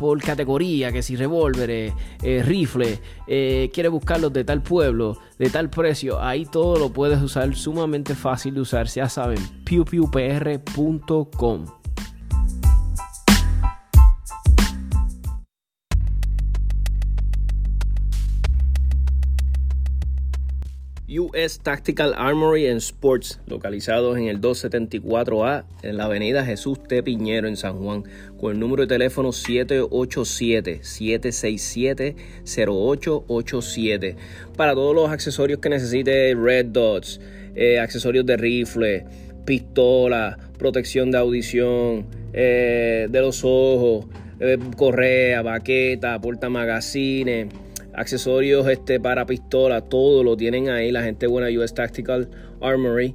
por categoría, que si revólveres, eh, rifles, eh, quieres buscarlos de tal pueblo, de tal precio, ahí todo lo puedes usar sumamente fácil de usar, ya saben, pewpewpr.com. US Tactical Armory and Sports, localizados en el 274A en la avenida Jesús T. Piñero en San Juan, con el número de teléfono 787-767-0887. Para todos los accesorios que necesite, Red Dots, eh, accesorios de rifle, pistola, protección de audición, eh, de los ojos, eh, correa, baqueta, porta magazines accesorios este, para pistola, todo lo tienen ahí. La gente buena US Tactical Armory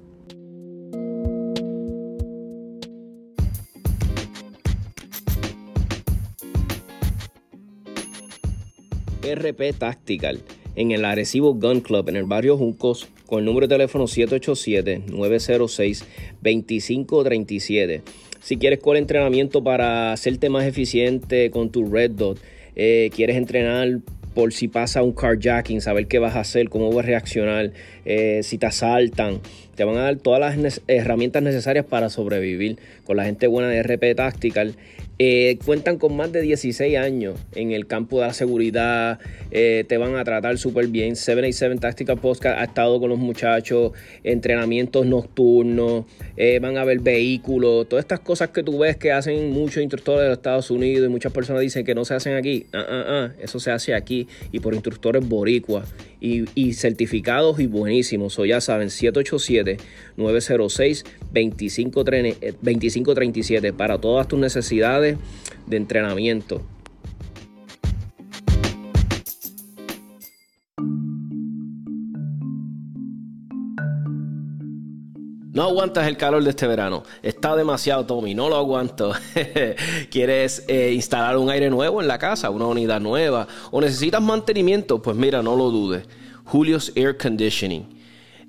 RP Tactical en el Arecibo Gun Club en el barrio Juncos con el número de teléfono 787-906-2537. Si quieres con entrenamiento para hacerte más eficiente con tu Red Dot, eh, quieres entrenar por si pasa un carjacking, saber qué vas a hacer, cómo vas a reaccionar, eh, si te asaltan. Te van a dar todas las herramientas necesarias para sobrevivir con la gente buena de RP Tactical. Eh, cuentan con más de 16 años en el campo de la seguridad, eh, te van a tratar súper bien. 787 Tactical Podcast ha estado con los muchachos, entrenamientos nocturnos, eh, van a ver vehículos, todas estas cosas que tú ves que hacen muchos instructores de los Estados Unidos y muchas personas dicen que no se hacen aquí. Ah, ah, ah, eso se hace aquí y por instructores boricuas y, certificados y buenísimos. O ya saben, 787-906-2537 para todas tus necesidades de entrenamiento. No aguantas el calor de este verano. Está demasiado, Tommy. No lo aguanto. ¿Quieres eh, instalar un aire nuevo en la casa? ¿Una unidad nueva? ¿O necesitas mantenimiento? Pues mira, no lo dudes. Julio's Air Conditioning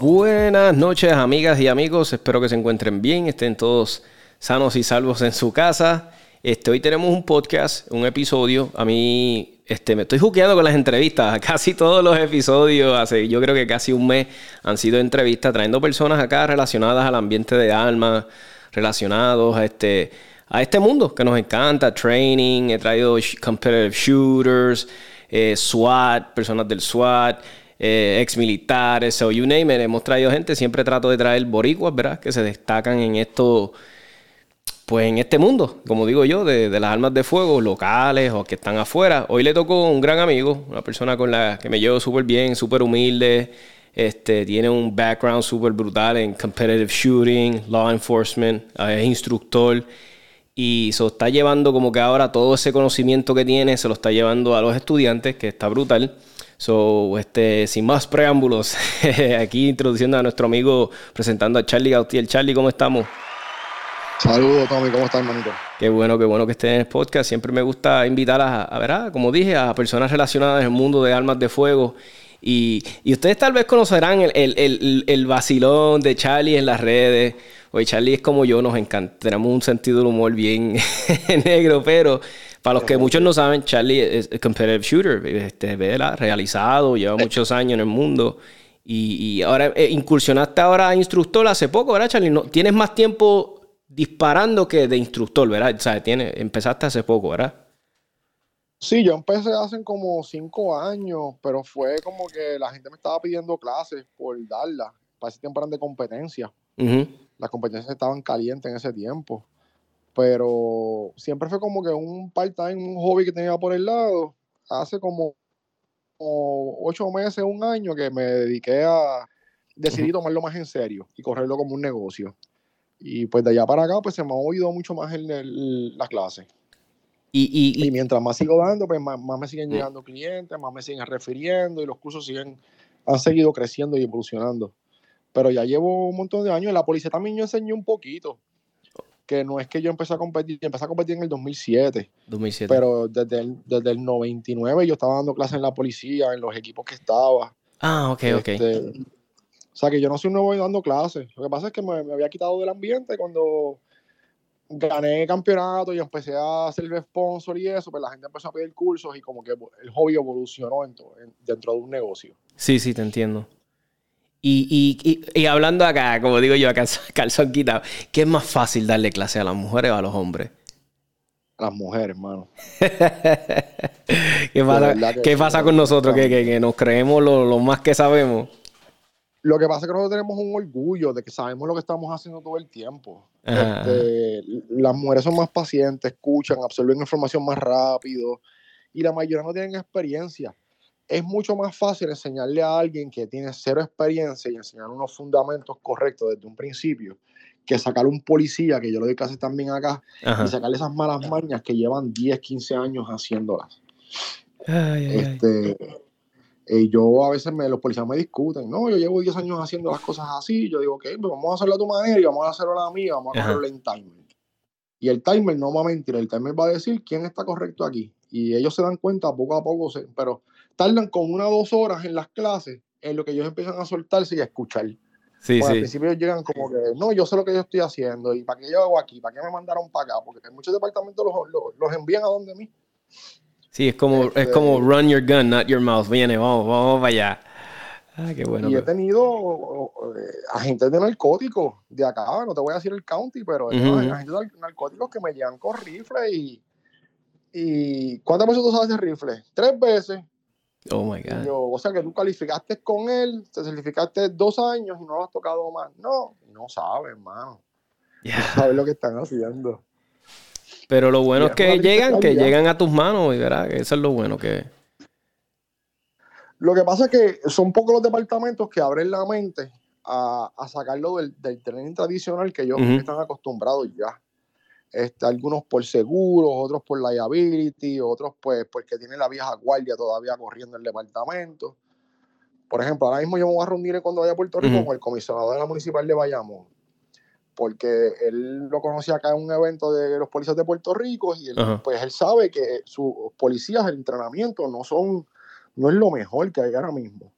Buenas noches, amigas y amigos. Espero que se encuentren bien, estén todos sanos y salvos en su casa. Este, hoy tenemos un podcast, un episodio. A mí este, me estoy juqueando con las entrevistas. Casi todos los episodios, hace yo creo que casi un mes, han sido entrevistas trayendo personas acá relacionadas al ambiente de alma, relacionados a este, a este mundo que nos encanta, training. He traído competitive shooters, eh, SWAT, personas del SWAT eh, ex militares, so you name it, hemos traído gente, siempre trato de traer boricuas, ¿verdad? Que se destacan en esto, pues en este mundo, como digo yo, de, las armas de fuego locales o que están afuera. Hoy le tocó un gran amigo, una persona con la que me llevo súper bien, súper humilde, Este, tiene un background súper brutal en competitive shooting, law enforcement, es instructor. Y se lo está llevando como que ahora todo ese conocimiento que tiene, se lo está llevando a los estudiantes, que está brutal. So, este, sin más preámbulos, aquí introduciendo a nuestro amigo, presentando a Charlie Gautier. Charlie, ¿cómo estamos? Saludos, Tommy, ¿cómo estás, hermanito? Qué bueno, qué bueno que estés en el podcast. Siempre me gusta invitar a, a ver, ah, como dije, a personas relacionadas en el mundo de armas de fuego. Y, ustedes tal vez conocerán el, vacilón de Charlie en las redes. Oye, Charlie es como yo, nos encanta. Tenemos un sentido del humor bien negro, pero para los que muchos no saben, Charlie es competitive shooter, este, realizado, lleva muchos años en el mundo. Y, ahora eh, incursionaste ahora a instructor hace poco, ¿verdad, Charlie? No, tienes más tiempo disparando que de instructor, ¿verdad? O sea, tiene, empezaste hace poco, ¿verdad? Sí, yo empecé hace como cinco años, pero fue como que la gente me estaba pidiendo clases por darlas. Para ese tiempo eran de competencia. Las competencias estaban calientes en ese tiempo. Pero siempre fue como que un part-time, un hobby que tenía por el lado. Hace como, ocho meses, un año que me dediqué a decidir tomarlo más en serio y correrlo como un negocio. Y pues de allá para acá, pues se me ha oído mucho más en las clases. Y, y, mientras más sigo dando, pues más, me siguen llegando clientes, más me siguen refiriendo y los cursos siguen, han seguido creciendo y evolucionando. Pero ya llevo un montón de años. En la policía también yo enseñé un poquito. Que no es que yo empecé a competir, empecé a competir en el 2007. 2007. Pero desde el, desde el 99 yo estaba dando clases en la policía, en los equipos que estaba. Ah, ok, ok. Este, o sea que yo no soy nuevo dando clases. Lo que pasa es que me, había quitado del ambiente cuando gané campeonato y empecé a hacer sponsor y eso, pues la gente empezó a pedir cursos y como que el hobby evolucionó dentro de un negocio. Sí, sí, te entiendo. Y, y, hablando acá, como digo yo, acá calzón quitado, ¿qué es más fácil darle clase a las mujeres o a los hombres? A las mujeres, hermano. ¿Qué pasa, ¿qué pasa con nosotros que, que, nos creemos lo más que sabemos? Lo que pasa es que nosotros tenemos un orgullo de que sabemos lo que estamos haciendo todo el tiempo. Este, las mujeres son más pacientes, escuchan, absorben información más rápido y la mayoría no tienen experiencia. Es mucho más fácil enseñarle a alguien que tiene cero experiencia y enseñar unos fundamentos correctos desde un principio que sacar un policía, que yo lo doy casi también acá, y sacarle esas malas mañas que llevan 10, 15 años haciéndolas. este, y yo a veces me, los policías me discuten, no, yo llevo 10 años haciendo las cosas así, yo digo, ok, pues vamos a hacerlo a tu manera y vamos a hacerlo a la mía, vamos a hacerlo en timer. Y el timer no va a mentir, el timer va a decir quién está correcto aquí. Y ellos se dan cuenta poco a poco, pero tardan con una o dos horas en las clases en lo que ellos empiezan a soltarse y a escuchar. Sí, sí. Al principio ellos llegan como que, no, yo sé lo que yo estoy haciendo y para qué yo hago aquí, para qué me mandaron para acá, porque muchos departamentos los, los envían a donde mí. Sí, es como, es como este, run your gun, not your mouth. Viene, vamos, vamos para allá. Ah, qué bueno. Y he tenido eh, agentes de narcóticos de acá, no te voy a decir el county, pero hay agentes de narcóticos que me llevan con rifle y. y ¿Cuántas veces tú sabes de rifle? Tres veces. Oh my God. o sea que tú calificaste con él, te certificaste dos años y no lo has tocado más. No, no sabes, hermano. No sabes lo que están haciendo. Pero lo bueno es que llegan, que llegan a tus manos, y verás, eso es lo bueno que. Lo que pasa es que son pocos los departamentos que abren la mente a, sacarlo del, del training tradicional que ellos están acostumbrados ya. Este, algunos por seguros, otros por liability, otros pues porque tienen la vieja guardia todavía corriendo el departamento. Por ejemplo, ahora mismo yo me voy a reunir cuando vaya a Puerto Rico con el comisionado de la municipal de Bayamón porque él lo conocía acá en un evento de los policías de Puerto Rico y él, pues él sabe que sus policías, el entrenamiento no son, no es lo mejor que hay ahora mismo.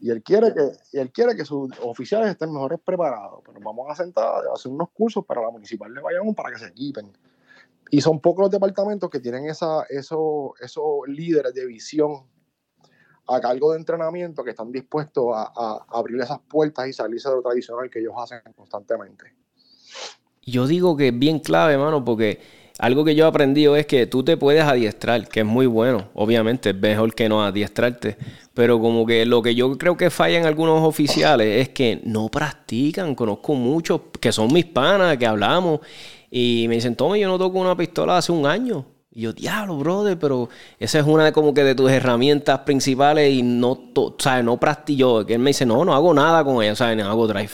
Y él quiere que, él quiere que sus oficiales estén mejores preparados. Pero vamos a sentar a hacer unos cursos para la municipal de Bayamón para que se equipen. Y son pocos los departamentos que tienen esa, esos, esos líderes de visión a cargo de entrenamiento que están dispuestos a, a abrir esas puertas y salirse de lo tradicional que ellos hacen constantemente. Yo digo que es bien clave, hermano, porque algo que yo he aprendido es que tú te puedes adiestrar, que es muy bueno. Obviamente es mejor que no adiestrarte. Pero como que lo que yo creo que falla en algunos oficiales es que no practican. Conozco muchos que son mis panas, que hablamos. Y me dicen, tome, yo no toco una pistola hace un año. Y yo, diablo, brother, pero esa es una de como que de tus herramientas principales y no, ¿sabes? No practico. Que él me dice, no, no hago nada con ella, ¿sabes? No hago drive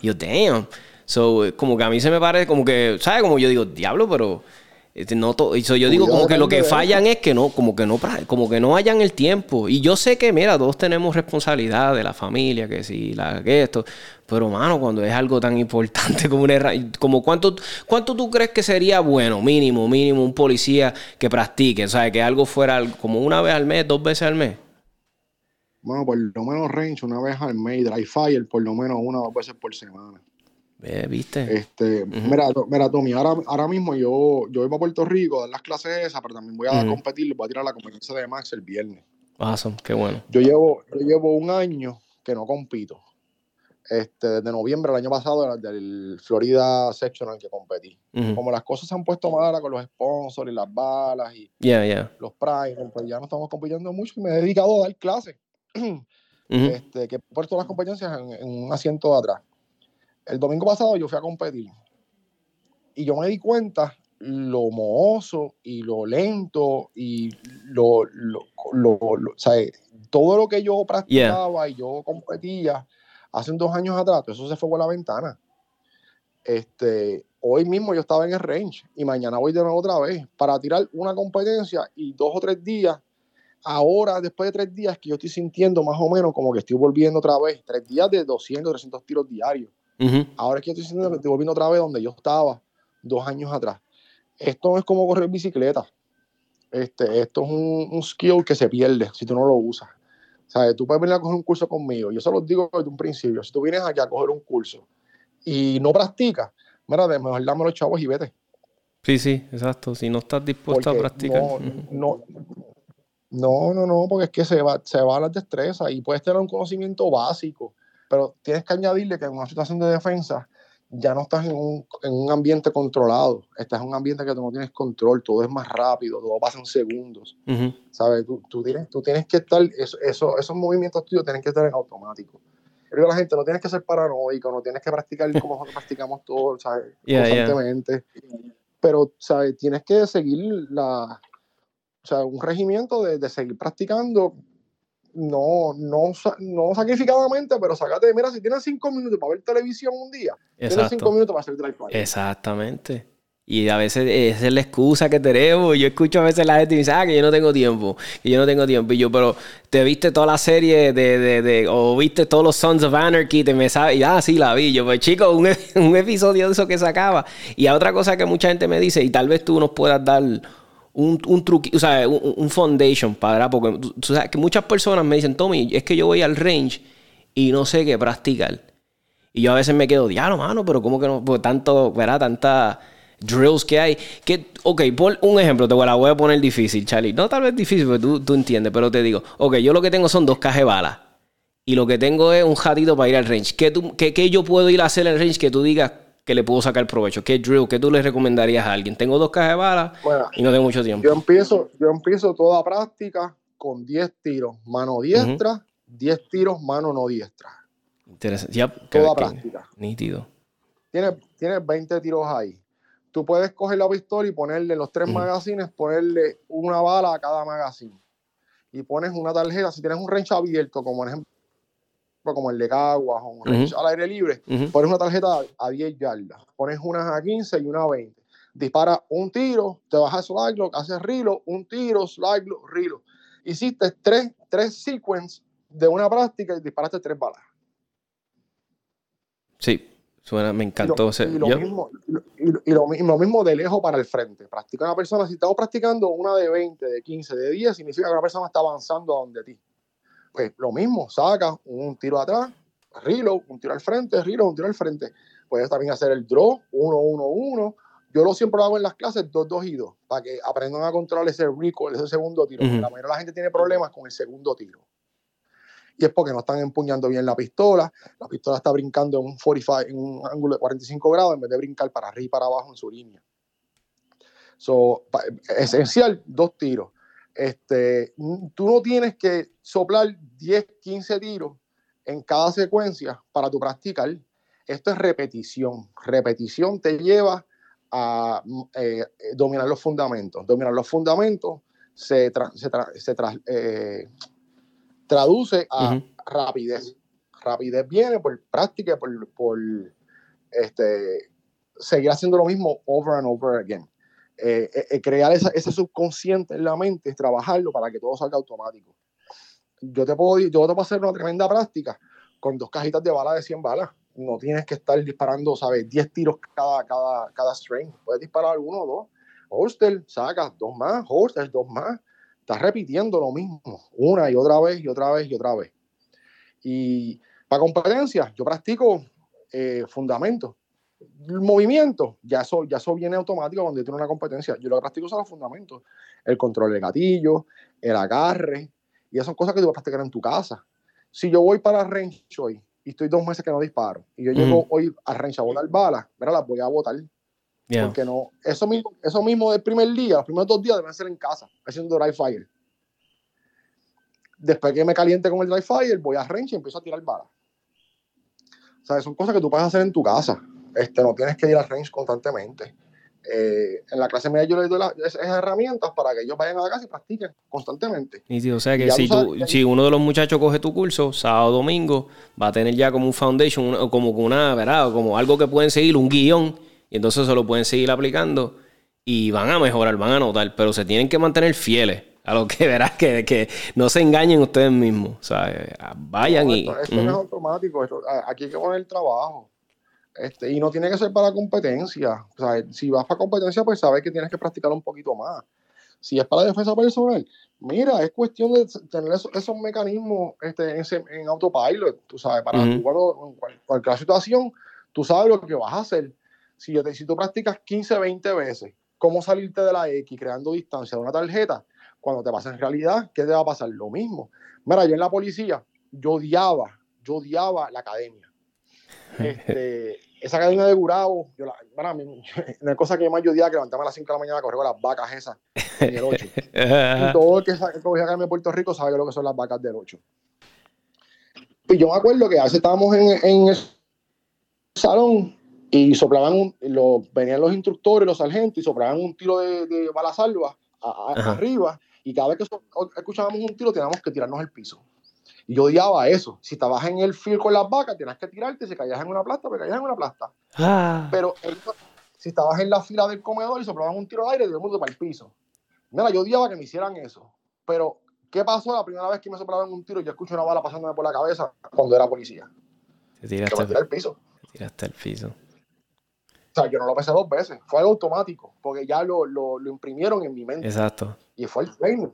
Y yo, damn. So, como que a mí se me parece como que, ¿sabes? Como yo digo, diablo, pero este, no yo digo como que lo que fallan es que no, como que no, como que no hayan el tiempo. Y yo sé que, mira, todos tenemos responsabilidad de la familia, que si, la, que esto. Pero, mano, cuando es algo tan importante como una como cuánto, cuánto tú crees que sería bueno, mínimo, mínimo, un policía que practique, o sea, que algo fuera como una vez al mes, dos veces al mes. Bueno, por lo menos range una vez al mes, dry fire por lo menos una o dos veces por semana. ¿Viste? Este, mira, mira, Tommy, ahora, ahora mismo yo, yo voy a Puerto Rico a dar las clases esas, pero también voy a competir, voy a tirar la competencia de Max el viernes. Awesome, qué bueno. Yo llevo, yo llevo un año que no compito. Este, desde noviembre del año pasado, del Florida Sectional que competí. Como las cosas se han puesto malas con los sponsors y las balas y los primes, pues ya no estamos compitiendo mucho y me he dedicado a dar clases. este, que he puesto las competencias en, en un asiento de atrás. El domingo pasado yo fui a competir y yo me di cuenta lo mohoso y lo lento y lo, lo, lo, todo lo que yo practicaba y yo competía hace dos años atrás, eso se fue por la ventana. Este, hoy mismo yo estaba en el range y mañana voy de nuevo otra vez para tirar una competencia y dos o tres días. Ahora, después de tres días, que yo estoy sintiendo más o menos como que estoy volviendo otra vez, tres días de 200, 300 tiros diarios. Ahora es que estoy que estoy volviendo otra vez donde yo estaba dos años atrás. Esto es como correr bicicleta. Este, esto es un, skill que se pierde si tú no lo usas. O sea, tú puedes venir a coger un curso conmigo. Yo se lo digo desde un principio. Si tú vienes aquí a coger un curso y no practicas, mira, de mejor dame los chavos y vete. Sí, sí, exacto. Si no estás dispuesto a practicar. No, no, no, no, porque es que se va, se va a las destrezas y puedes tener un conocimiento básico pero tienes que añadirle que en una situación de defensa ya no estás en un, en un, ambiente controlado, estás en un ambiente que tú no tienes control, todo es más rápido, todo pasa en segundos, ¿sabes? Tú, tú, tienes, tú tienes que estar, eso, eso, esos movimientos tuyos tienen que estar en automático. Yo la gente, no tienes que ser paranoico, no tienes que practicar como nosotros practicamos todos, ¿sabes? Constantemente. Pero, ¿sabes? Tienes que seguir la, o sea, un regimiento de, de seguir practicando no, no, no sacrificadamente, pero sácate, mira, si tienes cinco minutos para ver televisión un día, tienes cinco minutos para hacer drive Exactamente. Y a veces esa es la excusa que tenemos. Yo escucho a veces la gente y dice, ah, que yo no tengo tiempo, que yo no tengo tiempo. Y yo, pero te viste toda la serie de, de, de o viste todos los Sons of Anarchy, te me sabes, y ah, sí, la vi. Yo, pues chico, un, un episodio de eso que sacaba. Y a otra cosa que mucha gente me dice, y tal vez tú nos puedas dar un, un o sea, un, foundation para, porque sabes que muchas personas me dicen, Tommy, es que yo voy al range y no sé qué practicar. Y yo a veces me quedo, diablo, mano, pero ¿cómo que no? Pues tanto, ¿verdad? Tantas drills que hay. Que, ok, por un ejemplo, te la voy a poner difícil, Charlie. No tal vez difícil, porque tú, tú entiendes, pero te digo, ok, yo lo que tengo son dos cajas balas. Y lo que tengo es un jatito para ir al range. ¿Qué, tú, qué, qué yo puedo ir a hacer en el range que tú digas, que le puedo sacar provecho? ¿Qué drill? ¿Qué tú le recomendarías a alguien? Tengo dos cajas de balas y no tengo mucho tiempo. Yo empiezo, yo empiezo toda práctica con 10 tiros mano diestra, 10 tiros mano no diestra. Interesante. Ya, toda práctica. Nítido. Tienes, tienes 20 tiros ahí. Tú puedes coger la pistola y ponerle los tres magazines, ponerle una bala a cada magazine. Y pones una tarjeta, si tienes un range abierto, como por ejemplo como el de Caguas o al aire libre, pones una tarjeta a 10 yardas, pones unas a 15 y una a 20. Dispara un tiro, te bajas slide lock, haces rilo, un tiro, slide lock, rilo. Hiciste tres, tres sequences de una práctica y disparaste tres balas. Sí, suena, me encantó. Y lo, mismo, y, lo, mismo de lejos para el frente. Practica una persona, si estamos practicando una de 20, de 15, de 10, significa que una persona está avanzando a donde ti. Pues lo mismo, saca un tiro atrás, reload, un tiro al frente, reload, un tiro al frente. Puedes también hacer el draw, 1, 1, 1. Yo lo siempre lo hago en las clases 2, 2 y 2, para que aprendan a controlar ese recoil, ese segundo tiro. La mayoría de la gente tiene problemas con el segundo tiro. Y es porque no están empuñando bien la pistola. La pistola está brincando en un, 45, en un ángulo de 45 grados en vez de brincar para arriba y para abajo en su línea. So, esencial, dos tiros. Este, tú no tienes que soplar 10, 15 tiros en cada secuencia para tu practicar. Esto es repetición. Repetición te lleva a eh, dominar los fundamentos. Dominar los fundamentos se, se, eh, traduce a rapidez. Rapidez viene por práctica, por, por este, seguir haciendo lo mismo over and over again. Eh, crear ese subconsciente en la mente, trabajarlo para que todo salga automático. Yo te puedo, yo te puedo hacer una tremenda práctica con dos cajitas de bala de 100 balas no tienes que estar disparando, ¿sabes? 10 tiros cada, cada, cada string. Puedes disparar uno o dos. Holster, sacas dos más, holster, dos más. Estás repitiendo lo mismo una y otra vez y otra vez y otra vez. Y para competencia, yo practico eh, fundamentos. El movimiento, ya eso, ya eso viene automático cuando yo tengo una competencia. Yo lo que practico son los fundamentos. El control del gatillo, el agarre. Y esas son cosas que tú vas a practicar en tu casa. Si yo voy para range hoy y estoy dos meses que no disparo. Y yo llego hoy a range a botar balas, mira, las voy a botar. Porque no, eso mismo, eso mismo del primer día, los primeros dos días deben ser en casa, haciendo dry fire. Después que me caliente con el dry fire, voy a range y empiezo a tirar balas. O sea, son cosas que tú puedes hacer en tu casa. Este, no tienes que ir a range constantemente. Eh, en la clase media yo les doy esas herramientas para que ellos vayan a la casa y practiquen constantemente. Y o sea que si, si uno de los muchachos coge tu curso, sábado domingo, va a tener ya como un foundation, como una, ¿verdad? Como algo que pueden seguir, un guion, y entonces se lo pueden seguir aplicando y van a mejorar, van a notar, pero se tienen que mantener fieles a lo que verás, que, que no se engañen ustedes mismos. O sea, vayan y. Esto, no es automático, aquí hay que poner el trabajo. Este, y no tiene que ser para competencia. O sea, si vas para competencia, pues sabes que tienes que practicar un poquito más. Si es para defensa personal, mira, es cuestión de tener esos, mecanismos este, en, autopilot, tú sabes, para en cualquier situación, tú sabes lo que vas a hacer. Si, yo te, si tú practicas 15, 20 veces cómo salirte de la X creando distancia de una tarjeta, cuando te pasa en realidad, ¿qué te va a pasar? Lo mismo. Mira, yo en la policía, yo odiaba, yo odiaba la academia este, esa cadena de Gurabo, yo la, para mí, una cosa que más yo día que levantarme a las 5 de la mañana a correr con las vacas esas en el 8. y todo el que cogía acá en Puerto Rico sabe lo que son las vacas del 8. Y yo me acuerdo que a veces estábamos en, en el salón y soplaban, lo, venían los instructores, los sargentos y soplaban un tiro de, de bala salva arriba y cada vez que escuchábamos un tiro teníamos que tirarnos el piso. Y yo odiaba eso. Si estabas en el field con las vacas, tenías que tirarte. Si caías en una plasta, pues caías en una plasta. Ah. Pero si estabas en la fila del comedor y soplaban un tiro de aire, todo el mundo para el piso. Mira, yo odiaba que me hicieran eso. Pero, ¿qué pasó la primera vez que me soplaban un tiro y yo escucho una bala pasándome por la cabeza cuando era policía? Te tiraste, al piso. Te tiraste al piso. O sea, yo no lo pensé dos veces. Fue algo automático, porque ya lo, lo, lo imprimieron en mi mente. Exacto. Y fue el training.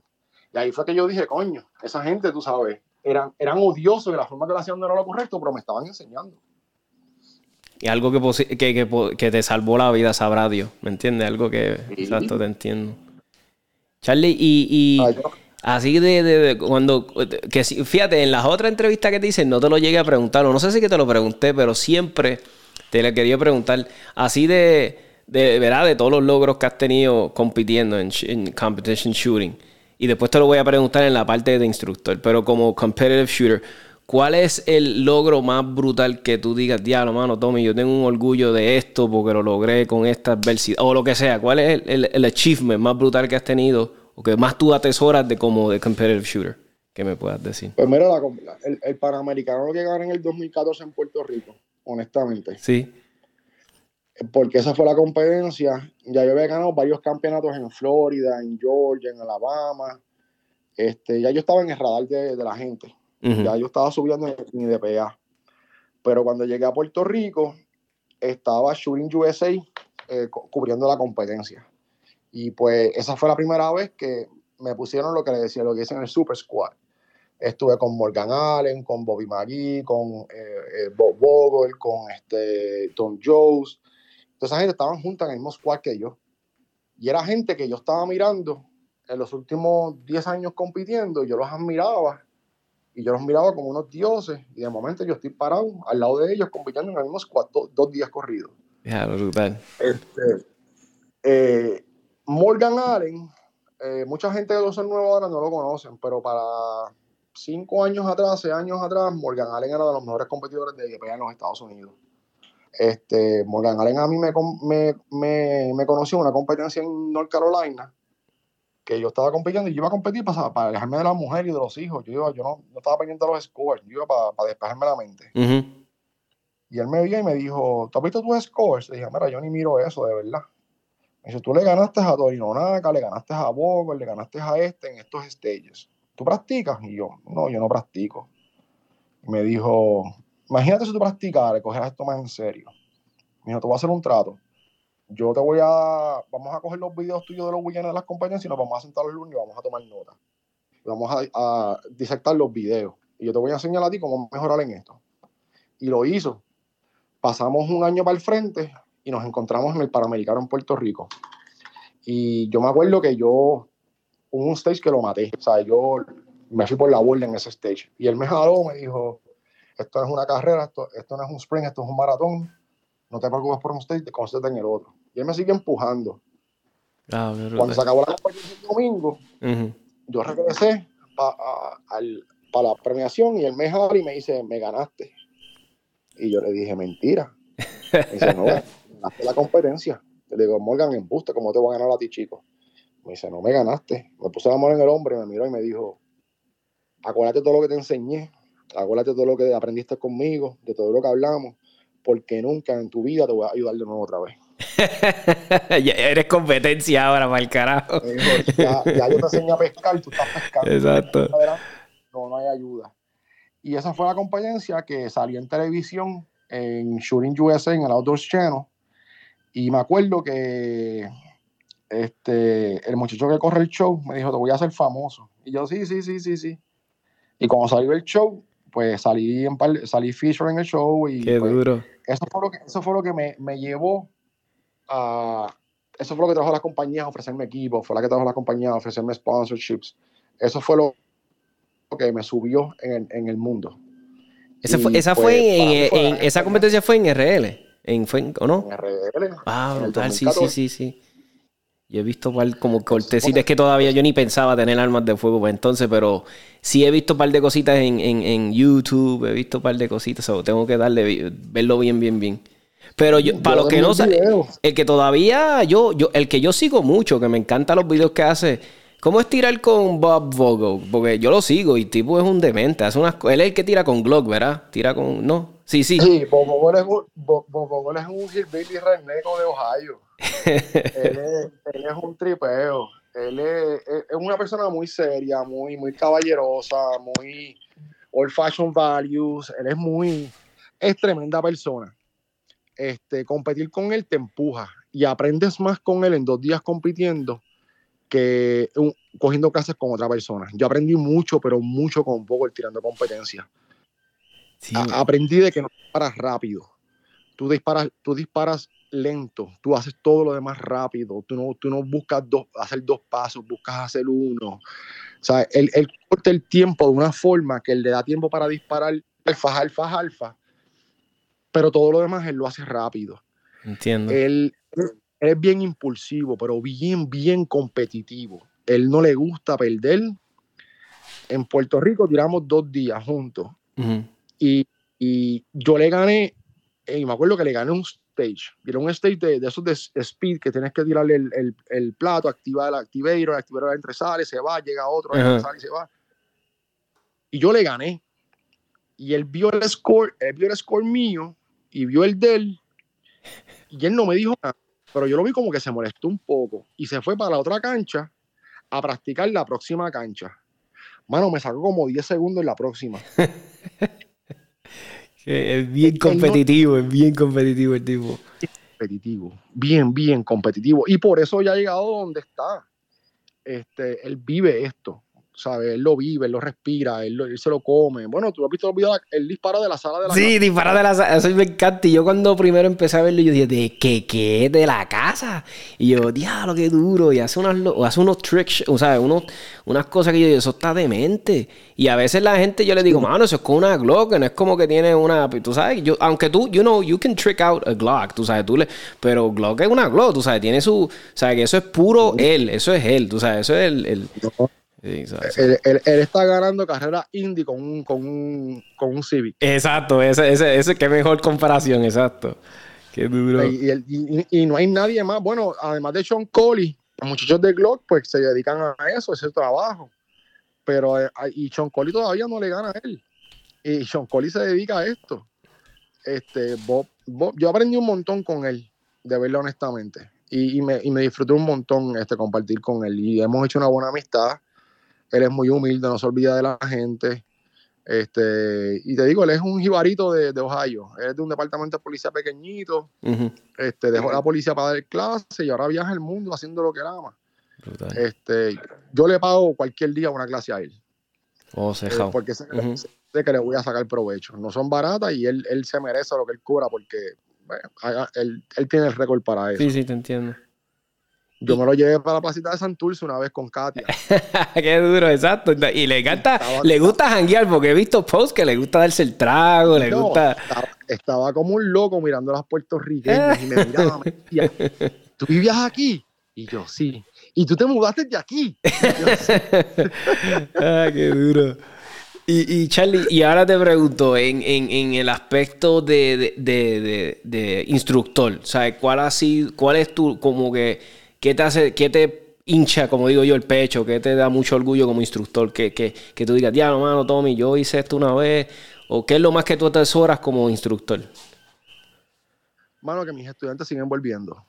Y ahí fue que yo dije, coño, esa gente, tú sabes, eran, eran odiosos de la forma que lo hacían no era lo correcto, pero me estaban enseñando. Y algo que, que, que, te salvó la vida, sabrá Dios, ¿me entiendes? Algo que, exacto, te entiendo. Charlie, y, así de, cuando, que fíjate, en las otras entrevistas que te dicen, no te lo llegué a preguntar, o no sé si que te lo pregunté, pero siempre te le quería preguntar, así de, de, ¿verdad? De todos los logros que has tenido compitiendo en, en competition shooting. Y después te lo voy a preguntar en la parte de instructor. Pero como competitive shooter, ¿cuál es el logro más brutal que tú digas, diablo, mano, Tommy, yo tengo un orgullo de esto porque lo logré con esta adversidad? O lo que sea. ¿Cuál es el, achievement más brutal que has tenido o que más tú atesoras de como de competitive shooter? Que me puedas decir. Pues mira, el, el Panamericano lo que gané en el 2014 en Puerto Rico, honestamente. Sí porque esa fue la competencia. Ya yo había ganado varios campeonatos en Florida, en Georgia, en Alabama. Este, ya yo estaba en el radar de, la gente. Ya yo estaba subiendo en mi DPA. Pero cuando llegué a Puerto Rico, estaba Shooting USA eh, cubriendo la competencia. Y pues esa fue la primera vez que me pusieron lo que le decía, lo que dicen el Super Squad. Estuve con Morgan Allen, con Bobby McGee, con eh, eh, Bob Vogel, con este, Tom Jones, toda esa gente estaban juntas en el mismo squad que yo. Y era gente que yo estaba mirando en los últimos 10 años compitiendo, yo los admiraba, y yo los miraba como unos dioses, y de momento yo estoy parado al lado de ellos compitiendo en el mismo squad dos días corridos. Ya, brutal. Este, eh, Morgan Allen, eh, mucha gente de los nuevos ahora no lo conocen, pero para cinco años atrás, seis años atrás, Morgan Allen era de los mejores competidores de IPA en los Estados Unidos. Este, Morgan Allen a mí me, me, me, conoció en una competencia en North Carolina, que yo estaba compitiendo y yo iba a competir para, para alejarme de la mujer y de los hijos. Yo, iba, yo no, no, estaba pendiente de los scores, yo iba para, para despejarme la mente. Y él me vio y me dijo, ¿tú has visto tus scores? Le dije, mira, yo ni miro eso, de verdad. Me dice, tú le ganaste a Torino Naka, le ganaste a Bogo, le ganaste a este en estos stages. ¿Tú practicas? Y yo, no, yo no practico. Y me dijo, imagínate si tú practicaras, cogieras esto más en serio. Me dijo, te voy a hacer un trato. Yo te voy a, vamos a coger los videos tuyos de los weekends de las compañías y nos vamos a sentar los lunes y vamos a tomar nota. Vamos a, a disectar los videos. Y yo te voy a enseñar a ti cómo mejorar en esto. Y lo hizo. Pasamos un año para el frente y nos encontramos en el Panamericano en Puerto Rico. Y yo me acuerdo que yo, hubo un stage que lo maté. O sea, yo me fui por la burla en ese stage. Y él me jaló, me dijo, esto no es una carrera, esto, esto no es un sprint, esto es un maratón. No te preocupes por un stage, concéntrate en el otro. Y él me sigue empujando. Ah, Cuando se acabó la competición el domingo, yo regresé para la premiación y él me jaló y me dice, me ganaste. Y yo le dije, mentira. Me dice, no, ganaste la competencia. Le digo, Morgan, embuste, ¿cómo te voy a ganar a ti, chico? Me dice, no me ganaste. Me puse la mano en el hombro y me miró y me dijo, acuérdate de todo lo que te enseñé, acuérdate de todo lo que aprendiste conmigo, de todo lo que hablamos, porque nunca en tu vida te voy a ayudar de nuevo otra vez. ya eres competencia ahora, el carajo. ya, ya, yo te enseñé a pescar, tú estás pescando. Exacto. No, no hay ayuda. Y esa fue la competencia que salió en televisión en Shooting USA, en el Outdoors Channel. Y me acuerdo que este, el muchacho que corre el show me dijo, te voy a hacer famoso. Y yo, sí, sí, sí, sí, sí. Y cuando salió el show, pues salí, en salí feature en el show. Y, Qué pues, duro. Eso fue lo que, eso fue lo que me, me llevó a... Eso fue lo que trajo a las compañías a ofrecerme equipos, fue la que trajo a las compañías a ofrecerme sponsorships. Eso fue lo, que me subió en en el mundo. Esa fue, esa, fue pues, en, esa competencia fue en RL, en, fue ¿o no? En RL. Ah, brutal, sí, sí, sí, sí. Yo he visto par, como cortesitas que todavía yo ni pensaba tener armas de fuego para entonces, pero sí he visto un par de cositas en, en, YouTube, he visto un par de cositas, o tengo que darle, verlo bien, bien, bien. Pero yo, para los que no saben, el que todavía yo, yo, el que yo sigo mucho, que me encantan los videos que hace, ¿Cómo es tirar con Bob Vogel? Porque yo lo sigo y tipo es un demente. Hace unas, él es el que tira con Glock, ¿verdad? Tira con. No. Sí, sí. Sí, Bob Vogel es un, Bob, es un hillbilly reneco de Ohio. él, es, un tripeo. Él es, una persona muy seria, muy, muy caballerosa, muy old fashion values. Él es muy. Es tremenda persona. Este, competir con él te empuja y aprendes más con él en dos días compitiendo que cogiendo clases con otra persona. Yo aprendí mucho, pero mucho con poco el tirando competencia. aprendí de que no disparas rápido. Tú disparas, tú disparas lento, tú haces todo lo demás rápido, tú no, tú no buscas dos, hacer dos pasos, buscas hacer uno. O sea, él, corta el tiempo de una forma que él le da tiempo para disparar alfa, alfa, alfa, pero todo lo demás él lo hace rápido. Entiendo. Él, es bien impulsivo, pero bien, bien competitivo. Él no le gusta perder. En Puerto Rico tiramos dos días juntos. y, yo le gané, y me acuerdo que le gané un stage. Era un stage de, esos de speed que tienes que tirarle el, plato, activar el activator, el activator entre sale, se va, llega otro, sale y se va. Y yo le gané. Y él vio el score, él vio el score mío y vio el de él. Y él no me dijo nada pero yo lo vi como que se molestó un poco y se fue para la otra cancha a practicar la próxima cancha. Mano, me sacó como 10 segundos en la próxima. es bien competitivo, es bien competitivo el tipo. Competitivo, bien, bien competitivo. Y por eso ya ha llegado donde está. Este, él vive esto. ¿Sabes? Él lo vive, él lo respira, él, se lo come. Bueno, tú has visto los videos, él dispara de la sala de la sí, casa. Sí, dispara de la sala, eso me encanta. Y yo cuando primero empecé a verlo, yo dije, ¿de qué? ¿Qué? ¿De la casa? Y yo, diablo, qué duro. Y hace, unas, hace unos tricks, o sea, unos, unas cosas que yo digo, eso está demente. Y a veces la gente, yo le digo, mano, eso es con una Glock, no es como que tiene una, tú sabes, yo, aunque tú, you know, you can trick out a Glock, tú sabes, tú le, pero Glock es una Glock, tú sabes, tiene su, sabes que eso es puro él, eso es él, tú sabes, eso es el... él, está ganando carrera indie con un, con un, con un Civic. Exacto, ese, ese, ese, qué mejor comparación, exacto. Qué duro. Y, y, no hay nadie más. Bueno, además de Sean Coley, los muchachos de Glock, pues se dedican a eso, ese trabajo. Pero, eh, y Sean Coley todavía no le gana a él. Y Sean Coley se dedica a esto. Este, Bob, yo aprendí un montón con él, de verlo honestamente. Y, y, me, y me disfruté un montón este, compartir con él. Y hemos hecho una buena amistad él es muy humilde, no se olvida de la gente. Este, y te digo, él es un jibarito de, de Ohio. Él es de un departamento de policía pequeñito. este, dejó la policía para dar clase y ahora viaja el mundo haciendo lo que él ama. Este, yo le pago cualquier día una clase a él. Oh, eh, porque sé, que le voy a sacar provecho. No son baratas y él, él se merece lo que él cura porque él, él, tiene el récord para eso. Sí, sí, te entiendo. Yo me lo llevé para la placita de Santurce una vez con Katia. Qué duro, exacto. Y le encanta, le gusta janguear porque he visto posts que le gusta darse el trago, le gusta. Estaba, como un loco mirando a las puertorriqueñas y me miraba, me decía, ¿tú vivías aquí? Y yo, sí. ¿Y tú te mudaste de aquí? ah, qué duro. Y, y, Charlie, y ahora te pregunto, en, en, en el aspecto de, de, de, de, instructor, ¿sabes? ¿Cuál ha sido, cuál es tu, como que ¿Qué te hace, qué te hincha, como digo yo, el pecho? ¿Qué te da mucho orgullo como instructor? Que, que, que tú digas, diablo, mano, Tommy, yo hice esto una vez. ¿O qué es lo más que tú atesoras como instructor? Mano, que mis estudiantes siguen volviendo.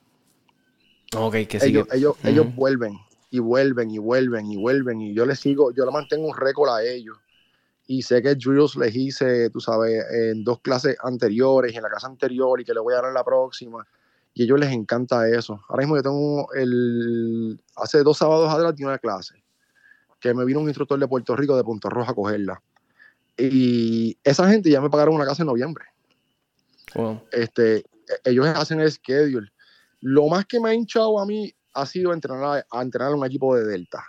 Ok, que siguen. Ellos, ellos, vuelven y vuelven y vuelven y vuelven. Y yo les sigo, yo le mantengo un récord a ellos. Y sé que Julius les hice, tú sabes, en dos clases anteriores, en la clase anterior, y que le voy a dar en la próxima y a ellos les encanta eso. Ahora mismo yo tengo el, hace dos sábados atrás tengo una clase que me vino un instructor de Puerto Rico de Punto Rojo a cogerla. Y esa gente ya me pagaron una clase en noviembre. Este, ellos hacen el schedule. Lo más que me ha hinchado a mí ha sido entrenar a, entrenar a un equipo de Delta.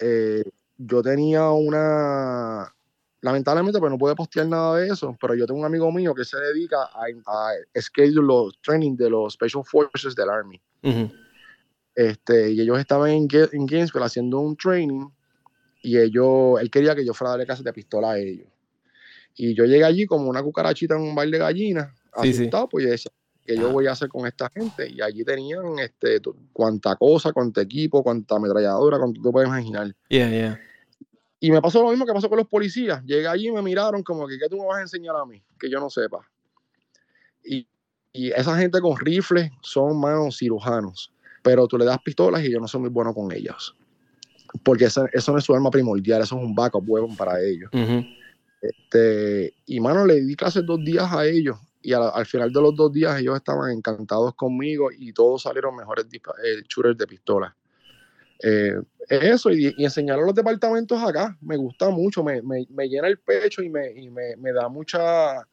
Eh, yo tenía una, lamentablemente pues no puede postear nada de eso, pero yo tengo un amigo mío que se dedica a, a schedule los training de los Special Forces del Army. este, y ellos estaban en, en Gainesville haciendo un training y ellos, él quería que yo fuera a darle clases de pistola a ellos. Y yo llegué allí como una cucarachita en un baile de gallinas, asustado, pues yo decía, ¿qué yo voy a hacer con esta gente? Y allí tenían este, cuánta cosa, cuánto equipo, cuánta ametralladora, cuánto tú puedes imaginar. Yeah, yeah. Y me pasó lo mismo que pasó con los policías. Llegué allí y me miraron como que, ¿qué tú me vas a enseñar a mí? Que yo no sepa. Y, y esa gente con rifles son manos cirujanos. Pero tú le das pistolas y yo no soy muy bueno con ellas. Porque eso, eso no es su arma primordial, eso es un backup weapon para ellos. este, y mano, le di clases dos días a ellos. Y al, final de los dos días ellos estaban encantados conmigo y todos salieron mejores eh, shooters de pistola. Eh, eso y, enseñar a los departamentos acá me gusta mucho, me, llena el pecho y, me, da mucha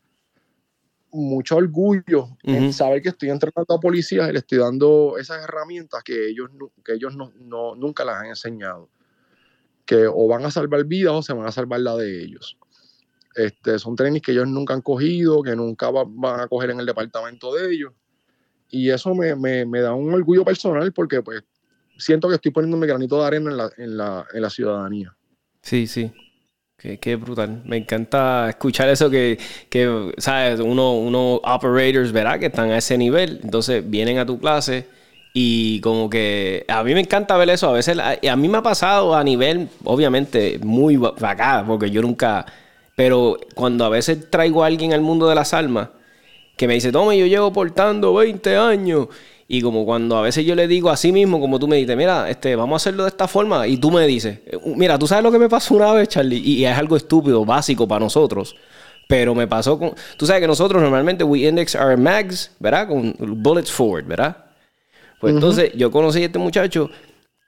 mucho orgullo en saber que estoy entrenando a policías y les estoy dando esas herramientas que ellos, que ellos no, nunca las han enseñado. Que o van a salvar vidas o se van a salvar la de ellos. Este, son trainings que ellos nunca han cogido, que nunca van a coger en el departamento de ellos. Y eso me, me da un orgullo personal porque pues siento que estoy poniendo mi granito de arena en la, en la, en la ciudadanía. Sí, sí. Qué, qué, brutal. Me encanta escuchar eso que, que ¿sabes? Uno, uno operators, ¿verdad? Que están a ese nivel. Entonces vienen a tu clase y como que a mí me encanta ver eso. A veces, a, mí me ha pasado a nivel, obviamente, muy bacán, porque yo nunca... Pero cuando a veces traigo a alguien al mundo de las almas, que me dice, toma, yo llevo portando 20 años y como cuando a veces yo le digo a sí mismo, como tú me dices, mira, este, vamos a hacerlo de esta forma, y tú me dices, mira, tú sabes lo que me pasó una vez, Charlie, y es algo estúpido, básico para nosotros. Pero me pasó con. Tú sabes que nosotros normalmente we index our mags, ¿verdad? Con bullets forward, ¿verdad? Pues entonces yo conocí a este muchacho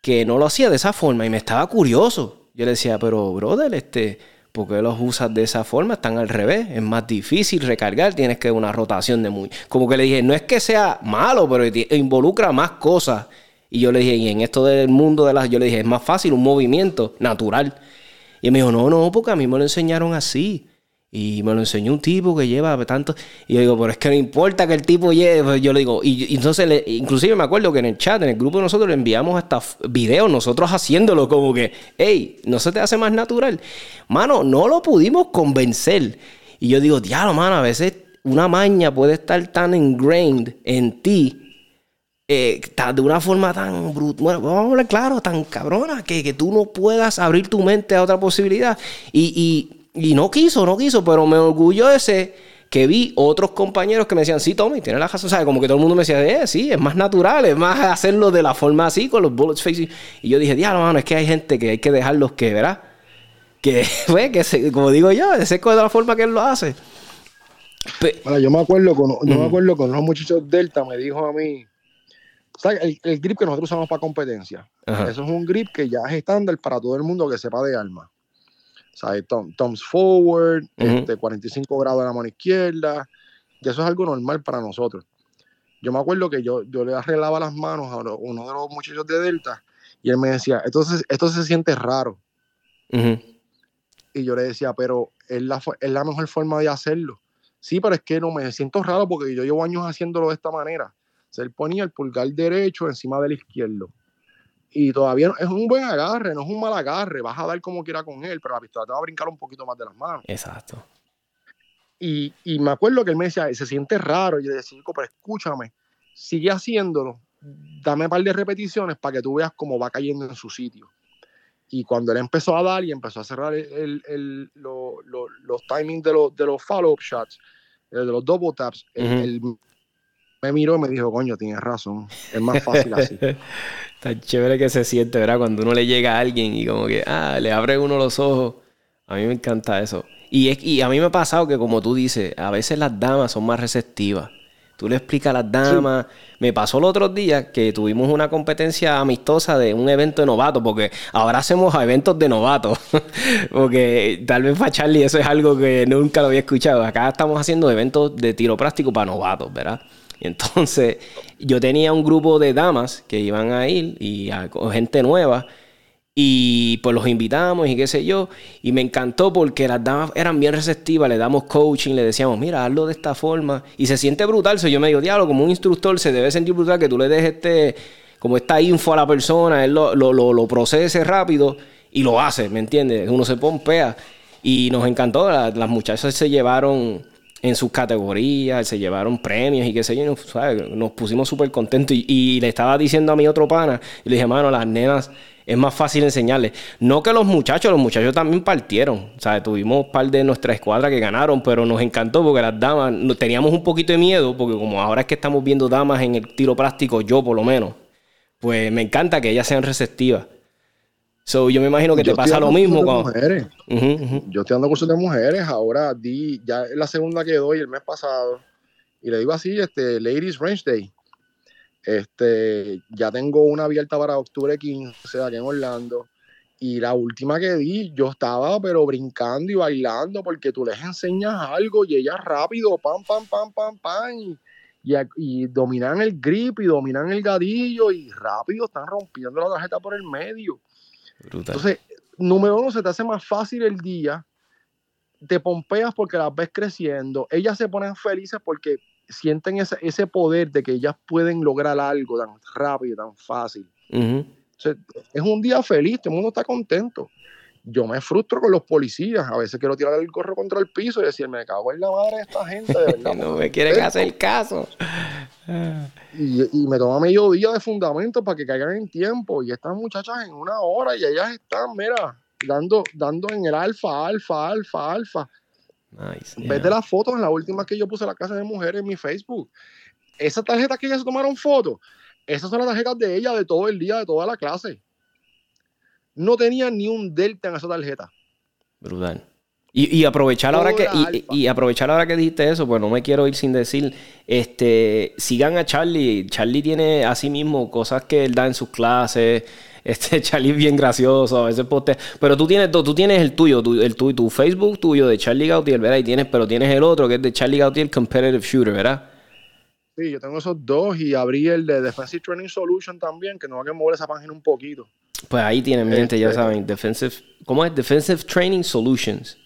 que no lo hacía de esa forma y me estaba curioso. Yo le decía, pero brother, este ¿Por qué los usas de esa forma? Están al revés. Es más difícil recargar. Tienes que una rotación de muy. Como que le dije, no es que sea malo, pero involucra más cosas. Y yo le dije, y en esto del mundo de las. Yo le dije, es más fácil un movimiento natural. Y él me dijo, no, no, porque a mí me lo enseñaron así. Y me lo enseñó un tipo que lleva tanto. Y yo digo, pero es que no importa que el tipo lleve. Pues yo le digo, y, entonces, inclusive me acuerdo que en el chat, en el grupo nosotros, le enviamos hasta videos nosotros haciéndolo, como que, hey, ¿no se te hace más natural? Mano, no lo pudimos convencer. Y yo digo, diablo, mano, a veces una maña puede estar tan ingrained en ti. Eh, de una forma tan brutal, bueno, vamos a hablar claro, tan cabrona, que, que tú no puedas abrir tu mente a otra posibilidad. y y no quiso, no quiso, pero me orgullo ese que vi otros compañeros que me decían, sí, Tommy, tiene la razón. O sea, como que todo el mundo me decía, eh, sí, es más natural, es más hacerlo de la forma así, con los bullets facing. Y yo dije, diablo, mano, es que hay gente que hay que dejarlos que, ¿verdad? Que, fue, que como digo yo, ese es de la forma que él lo hace. bueno, yo me acuerdo con, yo me acuerdo con unos muchachos Delta, me dijo a mí, el, el, grip que nosotros usamos para competencia, eso es un grip que ya es estándar para todo el mundo que sepa de armas. ¿Sabes? Toms forward, este, 45 grados de la mano izquierda, y eso es algo normal para nosotros. Yo me acuerdo que yo, yo le arreglaba las manos a uno de los muchachos de Delta y él me decía, entonces esto se siente raro. Y yo le decía, pero es la, es la mejor forma de hacerlo. Sí, pero es que no me siento raro porque yo llevo años haciéndolo de esta manera. se él ponía el pulgar derecho encima del izquierdo y todavía es un buen agarre, no es un mal agarre, vas a dar como quiera con él, pero la pistola te va a brincar un poquito más de las manos. Exacto. Y, y me acuerdo que él me decía, se siente raro, y yo decía, pero escúchame, sigue haciéndolo, dame un par de repeticiones para que tú veas cómo va cayendo en su sitio. Y cuando él empezó a dar y empezó a cerrar el, el, los timings de, los, de los follow-up shots, de los double taps, él me miró y me dijo, coño, tienes razón, es más fácil así. Está chévere que se siente, ¿verdad? Cuando uno le llega a alguien y como que, ah, le abre uno los ojos. A mí me encanta eso. Y, es, y a mí me ha pasado que, como tú dices, a veces las damas son más receptivas. Tú le explicas a las damas. Me pasó el otro día que tuvimos una competencia amistosa de un evento de novatos, porque ahora hacemos eventos de novatos. porque tal vez para Charlie eso es algo que nunca lo había escuchado. Acá estamos haciendo eventos de tiro práctico para novatos, ¿verdad? Y entonces yo tenía un grupo de damas que iban a ir y a, gente nueva. Y pues los invitamos y qué sé yo. Y me encantó porque las damas eran bien receptivas. Le damos coaching, le decíamos, mira, hazlo de esta forma. Y se siente brutal. So, yo me digo, diablo, como un instructor se debe sentir brutal que tú le des este, como esta info a la persona, él lo, lo, lo, procese rápido y lo hace, ¿me entiendes? Uno se pompea. Y nos encantó. las muchachas se llevaron en sus categorías, se llevaron premios y qué sé yo, nos pusimos súper contentos. Y, le estaba diciendo a mi otro pana, y le dije, mano, las nenas es más fácil enseñarles. No que los muchachos, los muchachos también partieron. Sea, tuvimos un par de nuestra escuadra que ganaron, pero nos encantó porque las damas, teníamos un poquito de miedo, porque como ahora es que estamos viendo damas en el tiro práctico, yo por lo menos, pues me encanta que ellas sean receptivas. So, yo me imagino que te pasa lo mismo con mujeres. Yo estoy dando cursos de mujeres, ahora di, ya es la segunda que doy el mes pasado, y le digo así, este, Ladies Range Day. Este, ya tengo una abierta para octubre 15, aquí en Orlando. Y la última que di, yo estaba pero brincando y bailando porque tú les enseñas algo y ellas rápido, pam, pam, pam, pam, pam, y, y, dominan el grip y dominan el gadillo y rápido están rompiendo la tarjeta por el medio. Entonces, número uno, se te hace más fácil el día, te pompeas porque las ves creciendo, ellas se ponen felices porque sienten ese, ese poder de que ellas pueden lograr algo tan rápido, tan fácil. es un día feliz, todo el mundo está contento. Yo me frustro con los policías, a veces quiero tirar el gorro contra el piso y decir, me cago en la madre de esta gente, de verdad. no me quieren hacer caso. Y, me toma medio día de fundamento para que caigan en tiempo. Y estas muchachas en una hora y ellas están, mira, dando, dando en el alfa, alfa, alfa, alfa. Nice, Vete las fotos en la última que yo puse la casa de mujeres en mi Facebook. Esas tarjetas que ellas se tomaron fotos, esas son las tarjetas de ella de todo el día, de toda la clase. No tenía ni un delta en esa tarjeta. Brutal. Y, aprovechar ahora que y, aprovechar ahora que dijiste eso, pues no me quiero ir sin decir, este, sigan a Charlie. Charlie tiene así mismo cosas que él da en sus clases. Este Charlie es bien gracioso, a veces postea. Pero tú tienes, tú tienes el tuyo, el tuyo, tu Facebook tuyo de Charlie Gautier, ¿verdad? Y tienes, pero tienes el otro que es de Charlie Gautier Competitive Shooter, ¿verdad? Sí, yo tengo esos dos y abrí el de Defensive Training Solution también, que no hay que mover esa página un poquito. Pues ahí tienen mente, ya este, saben, Defensive, ¿cómo es? Defensive Training Solutions.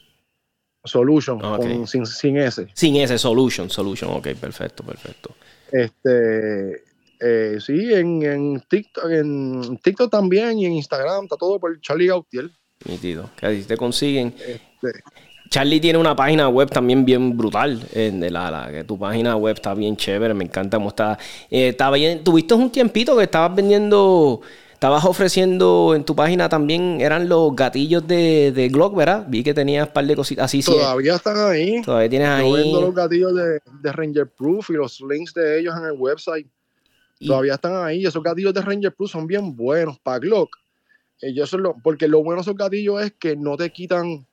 Solution, sin, sin S. Sin S, Solution, Solution, ok, perfecto, perfecto. Este, eh, sí, en, en, TikTok, en TikTok también y en Instagram está todo por Charlie Gautier. Nítido, que ahí te consiguen. Este, Charlie tiene una página web también bien brutal. En la, la, que tu página web está bien chévere, me encanta cómo está. Eh, estaba bien, tuviste un tiempito que estabas vendiendo Estabas ofreciendo en tu página también, eran los gatillos de, de Glock, ¿verdad? Vi que tenías un par de cositas así. Todavía están ahí. Todavía tienes ahí. Yo vendo los gatillos de, Ranger Proof y los links de ellos en el website. Todavía están ahí. Esos gatillos de Ranger Proof son bien buenos para Glock. Ellos lo, porque lo bueno de esos gatillos es que no te quitan.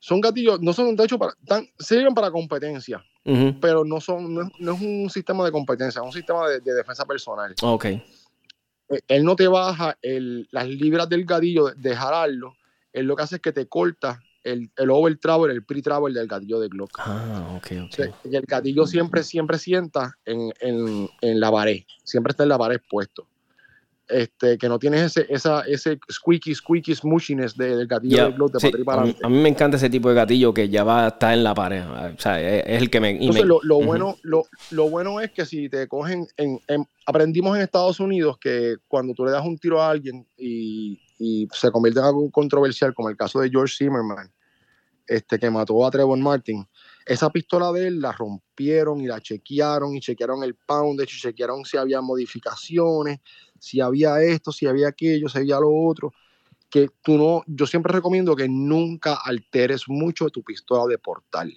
Son gatillos, no son de hecho para. sirven para competencia. Pero no son, no es, un sistema de competencia, es un sistema de, de defensa personal. Ok. Eh, él no te baja las libras del gatillo de jalarlo, él lo que hace es que te corta el, el over travel, el pre travel del gatillo de Glock. Ah, ok, ok. y el gatillo siempre, siempre sienta en, en, la pared, siempre está en la pared puesto este, que no tienes ese, esa, ese squeaky, squeaky smushiness del gatillo de glot de para a, mí, a, mí, me encanta ese tipo de gatillo que ya va a estar en la pared. O sea, es, el que me. Entonces, lo, lo bueno, lo, lo, bueno es que si te cogen. En, aprendimos en Estados Unidos que cuando tú le das un tiro a alguien y, y se convierte en algo controversial, como el caso de George Zimmerman, este, que mató a Trevor Martin, esa pistola de él la rompieron y la chequearon y chequearon el poundage y chequearon si había modificaciones si había esto, si había aquello, si había lo otro, que tú no, yo siempre recomiendo que nunca alteres mucho tu pistola de portal.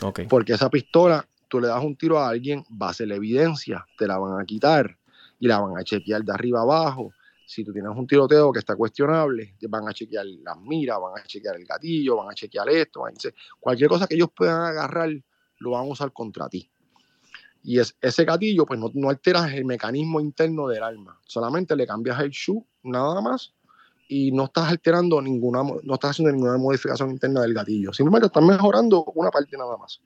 Okay. Porque esa pistola, tú le das un tiro a alguien, va a ser la evidencia, te la van a quitar y la van a chequear de arriba abajo. Si tú tienes un tiroteo que está cuestionable, van a chequear las miras, van a chequear el gatillo, van a chequear esto, cualquier cosa que ellos puedan agarrar, lo van a usar contra ti. Y es, ese gatillo, pues no, no, alteras el mecanismo interno del arma. Solamente le cambias el shoe, nada más, y no estás alterando ninguna, no estás haciendo ninguna modificación interna del gatillo. Simplemente estás mejorando una parte nada más.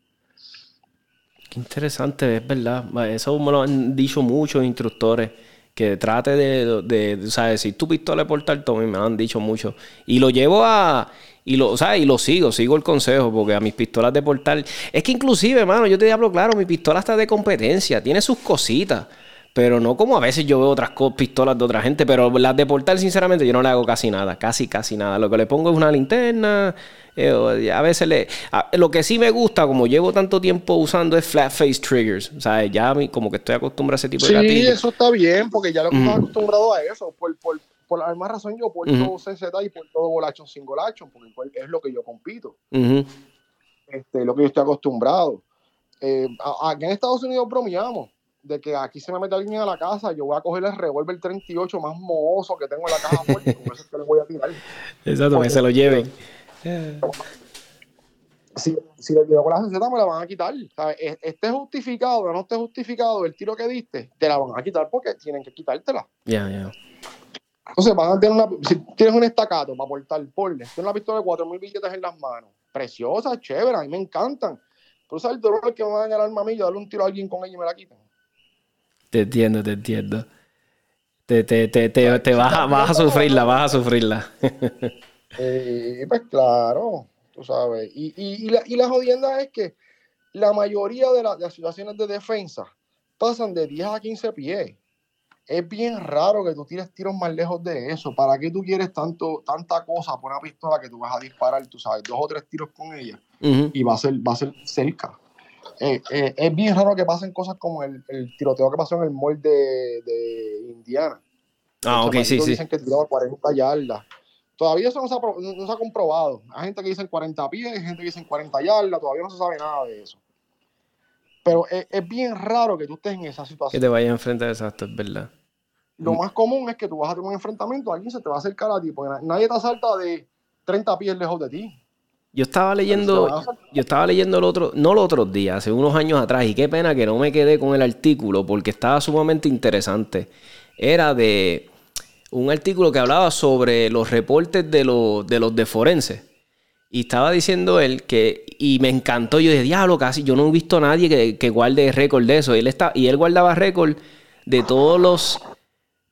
Qué interesante, es verdad. Eso me lo han dicho muchos instructores. Que trate de, de, de sea, decir tu pistola de portal, Tommy, me han dicho mucho. Y lo llevo a y lo, ¿sabes? y lo sigo, sigo el consejo, porque a mis pistolas de portal. Es que inclusive, hermano, yo te hablo claro, mi pistola está de competencia, tiene sus cositas. Pero no como a veces yo veo otras pistolas de otra gente. Pero las de portal, sinceramente, yo no le hago casi nada. Casi, casi nada. Lo que le pongo es una linterna. Eh, a veces le. lo que sí me gusta, como llevo tanto tiempo usando, es flat face triggers. O sea, ya como que estoy acostumbrado a ese tipo de gatillos. Sí, eso está bien, porque ya lo estoy acostumbrado a eso. Por, por, por la misma razón yo porto uh CZ y todo Volachon sin Golachon, porque es lo que yo compito. este, lo que yo estoy acostumbrado. Eh, aquí en Estados Unidos bromeamos de que aquí se me mete alguien a la casa, yo voy a coger el revólver 38 más mohoso que tengo en la caja fuerte, con eso que le voy a tirar. Exacto, que se lo lleven. Si, si le tiro con la CZ me la van a quitar. E, esté justificado o no esté justificado el tiro que diste, te la van a quitar porque tienen que quitártela. Ya, ya. Entonces van a tener una, si tienes un estacato para portar, porle, tienes una pistola de 4.000 billetes en las manos, preciosa, chévere, a mí me encantan. Pero sabes el dolor que me va a dañar a mí, darle un tiro a alguien con ella y me la quitan. Te entiendo, te entiendo. Te, te, te, te, te vas, a, vas a sufrirla, vas a sufrirla. eh, pues claro, tú sabes. Y, y, y, la, y la jodienda es que la mayoría de, de las situaciones de defensa pasan de 10 a 15 pies es bien raro que tú tires tiros más lejos de eso. ¿Para qué tú quieres tanto, tanta cosa por una pistola que tú vas a disparar, tú sabes, dos o tres tiros con ella y va a ser, va a ser cerca? Eh, eh, es bien raro que pasen cosas como el, tiroteo que pasó en el mall de, Indiana. Ah, ok, sí, sí. Dicen que tiró 40 yardas. Todavía eso no se, ha, ha, comprobado. Hay gente que dice 40 pies, hay gente que dice 40 yardas, todavía no se sabe nada de eso. Pero es, bien raro que tú estés en esa situación. Que te vayas a enfrentar exacto, es verdad. Lo más común es que tú vas a tener un enfrentamiento, alguien se te va a acercar a ti, porque nadie te asalta de 30 pies lejos de ti. Yo estaba leyendo, yo estaba leyendo el otro, no los otros días, hace unos años atrás, y qué pena que no me quedé con el artículo, porque estaba sumamente interesante. Era de un artículo que hablaba sobre los reportes de los de, los de forense. Y estaba diciendo él que, y me encantó, yo de diablo, casi, yo no he visto a nadie que, que guarde récord de eso. Y él, está, y él guardaba récord de todos los,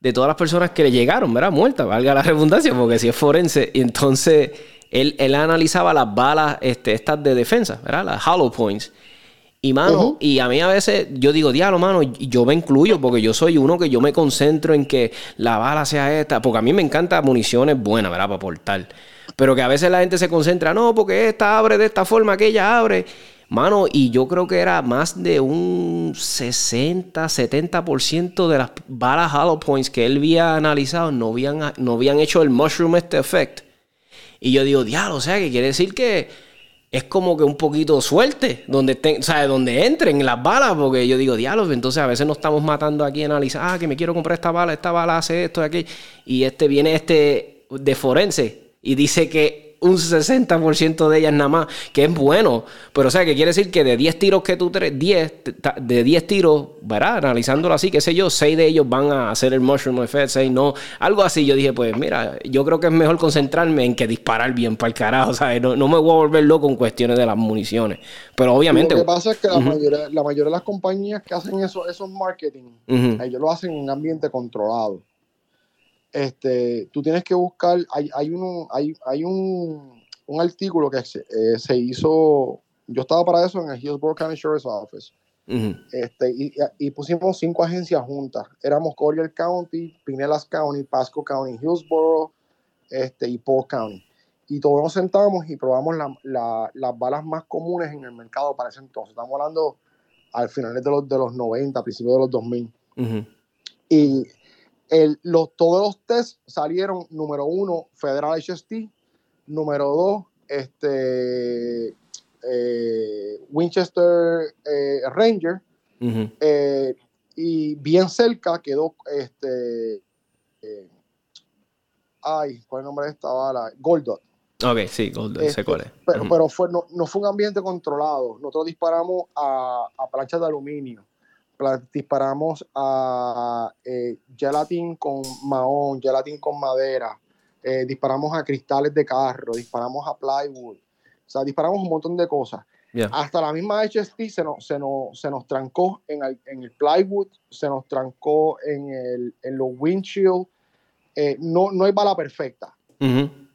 de todas las personas que le llegaron, ¿verdad? Muertas, valga la redundancia, porque si es forense. Y entonces él, él analizaba las balas este, estas de defensa, ¿verdad? Las hollow points. Y mano, y a mí a veces yo digo, diablo, mano, yo me incluyo porque yo soy uno que yo me concentro en que la bala sea esta, porque a mí me encanta municiones buenas, ¿verdad? Para portar. Pero que a veces la gente se concentra, no, porque esta abre de esta forma, aquella abre. Mano, y yo creo que era más de un 60, 70% de las balas hollow points que él había analizado no habían, no habían hecho el mushroom este effect. Y yo digo, diablo, o sea, que quiere decir que es como que un poquito suerte donde, o sea, donde entren las balas, porque yo digo, diálogo, entonces a veces nos estamos matando aquí analizar, ah, que me quiero comprar esta bala, esta bala hace esto, aquí, y este viene este de forense y dice que un 60% de ellas nada más, que es bueno. Pero, o sea, que quiere decir que de 10 tiros que tú tenés, 10, de 10 tiros, ¿verdad? Analizándolo así, qué sé yo, 6 de ellos van a hacer el mushroom effect, 6 no. Algo así, yo dije, pues mira, yo creo que es mejor concentrarme en que disparar bien para el carajo, ¿sabes? No, no me voy a volver loco con cuestiones de las municiones. Pero obviamente. Lo que pasa es que la, mayoría, la mayoría de las compañías que hacen eso, esos marketing, ellos lo hacen en un ambiente controlado este, tú tienes que buscar, hay, hay, uno, hay, hay un, un, artículo que se, eh, se, hizo, yo estaba para eso en el Hillsborough County Sheriff's Office, este, y, y, pusimos cinco agencias juntas, éramos Collier County, Pinellas County, Pasco County, Hillsborough este, y Polk County. Y todos nos sentamos y probamos la, la, las balas más comunes en el mercado para ese entonces. Estamos hablando al finales de los, de los 90, principios de los 2000. Y los, todos los tests salieron, número uno, Federal HST, número dos, este, eh, Winchester eh, Ranger, eh, y bien cerca quedó, este, ay, ¿cuál es el nombre de esta bala? Goldot. Ok, sí, Goldot, este, Pero, pero fue, no, no, fue un ambiente controlado. Nosotros disparamos a, a planchas de aluminio disparamos a eh, gelatin con mahón, gelatin con madera, eh, disparamos a cristales de carro, disparamos a plywood, o sea, disparamos un montón de cosas. Hasta la misma HST se nos, se nos, se nos trancó en el, en el, plywood, se nos trancó en, el, en los windshield. Eh, no, no hay bala perfecta.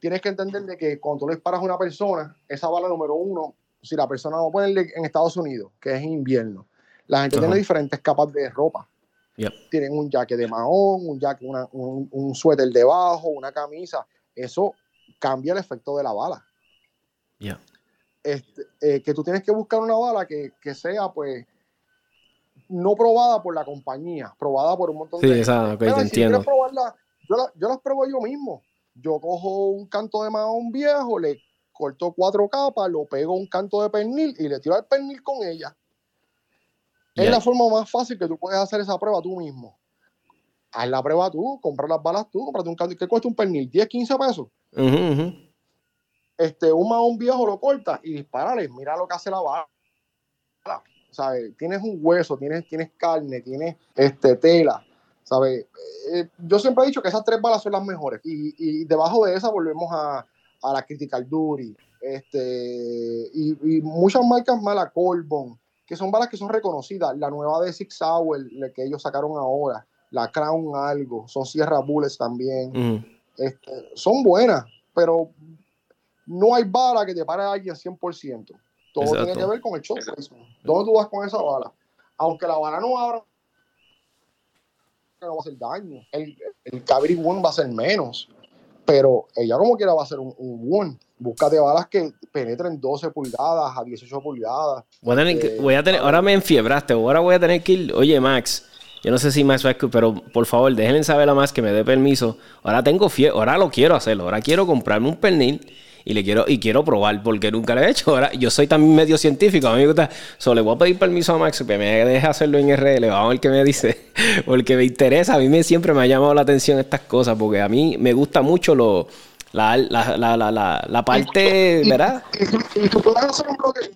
Tienes que entender de que cuando tú le disparas a una persona, esa bala número uno, si la persona no puede en Estados Unidos, que es invierno, la gente tiene diferentes capas de ropa. Tienen un jaque de mahón, un, jaque, un, un, suéter debajo, una camisa. Eso cambia el efecto de la bala. Este, eh, que tú tienes que buscar una bala que, sea, pues, no probada por la compañía, probada por un montón de Sí, exacto, te entiendo. yo, yo las pruebo yo mismo. Yo cojo un canto de mahón viejo, le corto cuatro capas, lo pego un canto de pernil y le tiro el pernil con ella. Es la forma más fácil que tú puedes hacer esa prueba tú mismo. Haz la prueba tú, comprar las balas tú, comprate un que cuesta un pernil, 10, 15 pesos. Este, un mahón viejo lo corta y disparale, mira lo que hace la bala. ¿Sabes? Tienes un hueso, tienes, tienes carne, tienes este, tela. ¿Sabes? Eh, yo siempre he dicho que esas tres balas son las mejores. Y, debajo de esa volvemos a, a la Critical Duty. Este, y, muchas marcas más, la Colbon que son balas que son reconocidas. La nueva de Six Hour, que ellos sacaron ahora, la Crown algo, son Sierra Bullets también. Este, son buenas, pero no hay bala que te pare a alguien 100%. Todo tiene que ver con el shot ¿Dónde tú vas con esa bala? Aunque la bala no abra, no va a hacer daño. El, el One va a ser menos, pero ella como quiera va a ser un, un One. Búscate balas que penetren 12 pulgadas a 18 pulgadas. Voy a eh, voy a tener, ahora me enfiebraste, ahora voy a tener que ir. Oye, Max, yo no sé si Max va a pero por favor, déjenle saber a Max que me dé permiso. Ahora tengo fiebre, ahora lo quiero hacerlo. Ahora quiero comprarme un pernil y le quiero y quiero probar porque nunca lo he hecho. Ahora yo soy también medio científico, a mí me gusta. Solo le voy a pedir permiso a Max que me deje hacerlo en RL, vamos a ver qué me dice, porque me interesa, a mí me, siempre me ha llamado la atención estas cosas porque a mí me gusta mucho lo la, la, la, la, la parte, ¿verdad? Y, tú puedes hacer un bloque.